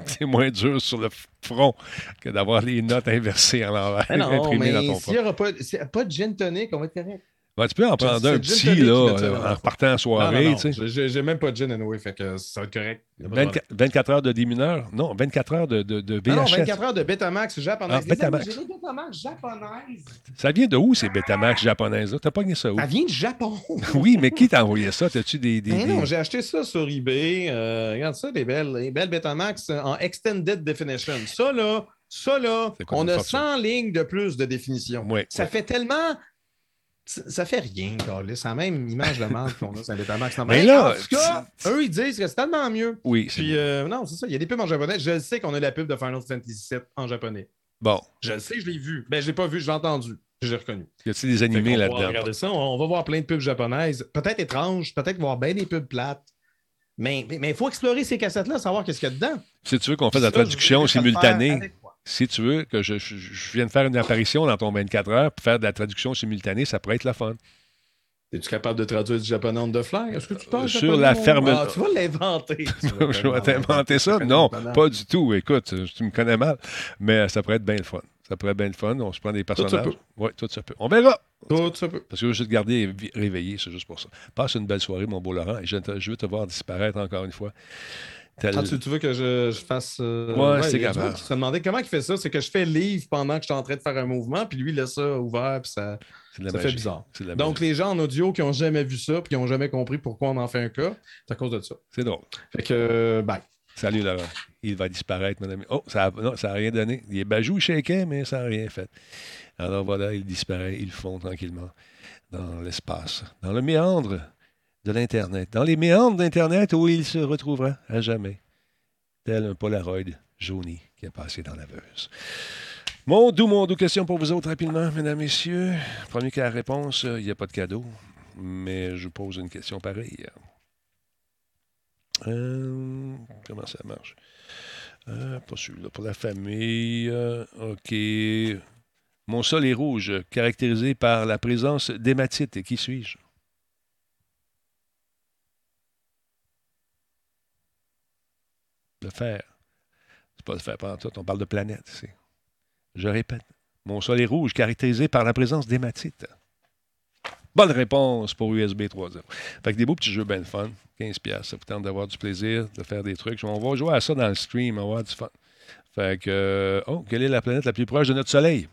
c'est moins dur sur le front que d'avoir les notes inversées à l'envers, non, mais ton s'il n'y aura pas, pas de gin tonic, on va être correct. Ouais, tu peux en prendre un petit, là, euh, en repartant en soirée, tu sais. j'ai- même pas de gin anyway, fait que ça va être correct. Y a pas de 24, 24 heures de démineur? Non, 24 heures de, de, de Ah non, VHS. 24 heures de Betamax japonaise. Ah, Les Betamax. J'ai des Betamax japonaises. Ça vient de où, ces Betamax japonaises-là? T'as pas gagné ça où? Ça vient du Japon. Oui, mais qui t'a envoyé ça? T'as-tu des... des, Mais des- non, j'ai acheté ça sur eBay. Euh, regarde ça, des belles, des belles Betamax en Extended Definition. Ça, là, ça, là, on a fortune? 100 lignes de plus de définition. Ouais, ça ouais. fait tellement... Ça fait rien, Carlis. C'est la même image de marque qu'on a sur un Betamax. Mais mais là, en tout cas, eux, ils disent que c'est tellement mieux. Oui, Puis, euh, non, c'est ça. Il y a des pubs en japonais. Je le sais qu'on a la pub de Final Fantasy VII en japonais. Bon, Je le sais, je l'ai vu. Ben, je l'ai pas vu, je l'ai entendu. Je l'ai reconnu. y a-t-il des animés là-dedans? ça. On, on va voir plein de pubs japonaises. Peut-être étranges, peut-être voir bien des pubs plates. Mais il mais, faut explorer ces cassettes-là, savoir qu'est-ce qu'il y a dedans. Si tu veux qu'on fasse la traduction simultanée. Si tu veux que je, je, je vienne faire une apparition dans ton 24 heures pour faire de la traduction simultanée, ça pourrait être la fun. Es-tu capable de traduire du japonais on the fly? Est-ce que tu parles Sur japonais la ferme- Ah, tu vas l'inventer. Je vais t'inventer ça? Non, pas du tout. Écoute, tu me connais mal. Mais ça pourrait être bien le fun. Ça pourrait être bien le fun. On se prend des ça personnages. peut. Oui, tout ça peut. On verra. Tout ça peut. Parce que je veux juste te garder réveillé, c'est juste pour ça. Passe une belle soirée, mon beau Laurent, et je veux te voir disparaître encore une fois. Tel- Ah, tu, tu veux que je, je fasse. euh, Ouais, c'est capable. monde qui se demandait comment il fait ça. C'est que je fais livre pendant que je suis en train de faire un mouvement, puis lui, il laisse ça ouvert, puis ça, ça fait bizarre. Donc, les gens en audio qui n'ont jamais vu ça, puis qui n'ont jamais compris pourquoi on en fait un cas, c'est à cause de ça. C'est drôle. Fait que, euh, bye. Salut Laurent. Il va disparaître, mon ami. Oh, ça n'a rien donné. Il est bajou, il shakeait, mais ça n'a rien fait. Alors voilà, il disparaît, il fond tranquillement dans l'espace, dans le méandre de l'Internet, dans les méandres d'Internet où il se retrouvera à jamais, tel un Polaroid jauni qui a passé dans la veuse. Mon doux, mon doux, question pour vous autres rapidement, mesdames, messieurs. Premier cas à réponse, euh, il n'y a pas de cadeau, mais je pose une question pareille. Euh, comment ça marche? Euh, pas celui-là. Pour la famille. OK. Mon sol est rouge, caractérisé par la présence d'hématite. Qui suis-je? Le fer. C'est pas faire pas en tout. On parle de planète ici. Je répète. Mon sol est rouge, caractérisé par la présence d'hématite. Bonne réponse pour USB 3.0. Fait que des beaux petits jeux bien fun. 15$. Ça vous tente d'avoir du plaisir, de faire des trucs. On va jouer à ça dans le stream, on va avoir du fun. Fait que. euh, oh, quelle est la planète la plus proche de notre Soleil?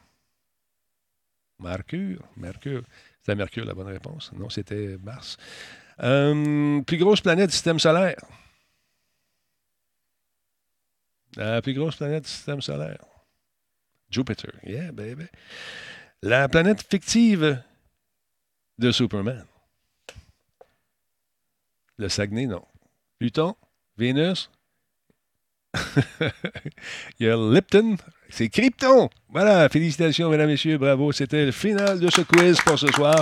Mercure. Mercure. C'était Mercure la bonne réponse. Non, c'était Mars. Euh, plus grosse planète du système solaire. La plus grosse planète du système solaire. Jupiter. Yeah, baby. La planète fictive de Superman. Le Saguenay, non. Pluton, Vénus. Il y a Lipton. C'est Krypton. Voilà, félicitations, mesdames, messieurs, bravo. C'était le final de ce quiz pour ce soir,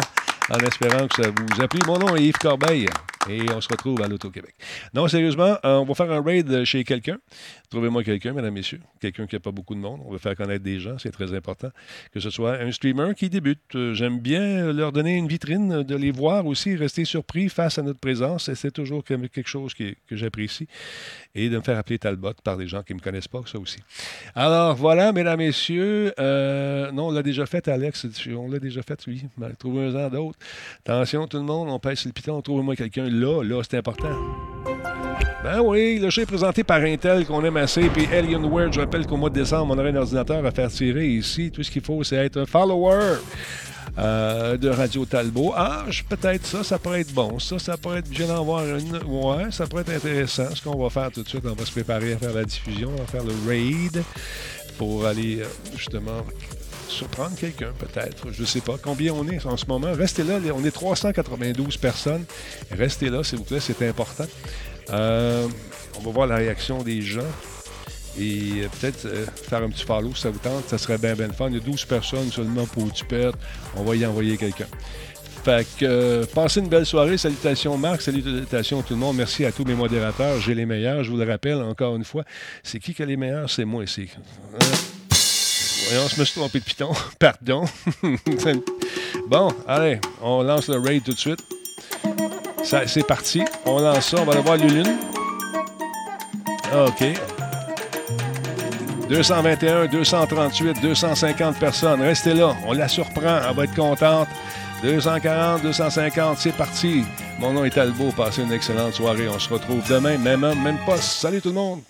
en espérant que ça vous a plu. Mon nom est Yves Corbeil et on se retrouve à l'Auto-Québec. Non, sérieusement, euh, on va faire un raid chez quelqu'un. Trouvez-moi quelqu'un, mesdames, messieurs. Quelqu'un qui n'a pas beaucoup de monde. On va faire connaître des gens, c'est très important. Que ce soit un streamer qui débute. Euh, J'aime bien leur donner une vitrine, de les voir aussi, rester surpris face à notre présence. Et c'est toujours que- quelque chose que j'apprécie. Et de me faire appeler Talbot par des gens qui ne me connaissent pas, ça aussi. Alors, voilà, mesdames, messieurs. Euh, non, on l'a déjà fait, Alex. On l'a déjà fait, lui. Trouvez-en d'autres. Attention, tout le monde, on pèse le piton. Trouvez-moi quelqu'un là. Là, c'est important. Ben oui, le est présenté par Intel qu'on aime assez. Puis Alienware, je rappelle qu'au mois de décembre, on aurait un ordinateur à faire tirer ici. Tout ce qu'il faut, c'est être un follower euh, de Radio Talbot. Ah, peut-être ça, ça pourrait être bon. Ça, ça pourrait être. Je viens d'en voir une. Ouais, ça pourrait être intéressant. Ce qu'on va faire tout de suite, on va se préparer à faire la diffusion, on va faire le raid pour aller euh, justement surprendre quelqu'un, peut-être. Je ne sais pas. Combien on est en ce moment? Restez là. On est 392 personnes. Restez là, s'il vous plaît, c'est important. Euh, on va voir la réaction des gens. Et euh, peut-être euh, faire un petit follow si ça vous tente. Ça serait bien, bien fun. Il y a 12 personnes seulement pour tu perds. On va y envoyer quelqu'un. Fait que euh, passez une belle soirée. Salutations Marc, salutations tout le monde. Merci à tous mes modérateurs. J'ai les meilleurs. Je vous le rappelle encore une fois. C'est qui qui a les meilleurs? C'est moi ici. Euh, Voyons, je me suis trompé de piton. Pardon. bon, allez, on lance le raid tout de suite. C'est parti. On lance ça. On va aller voir Lulune. OK. 221, 238, 250 personnes. Restez là. On la surprend. Elle va être contente. 240, 250, c'est parti. Mon nom est Talbot. Passez une excellente soirée. On se retrouve demain, même homme, même poste. Salut tout le monde.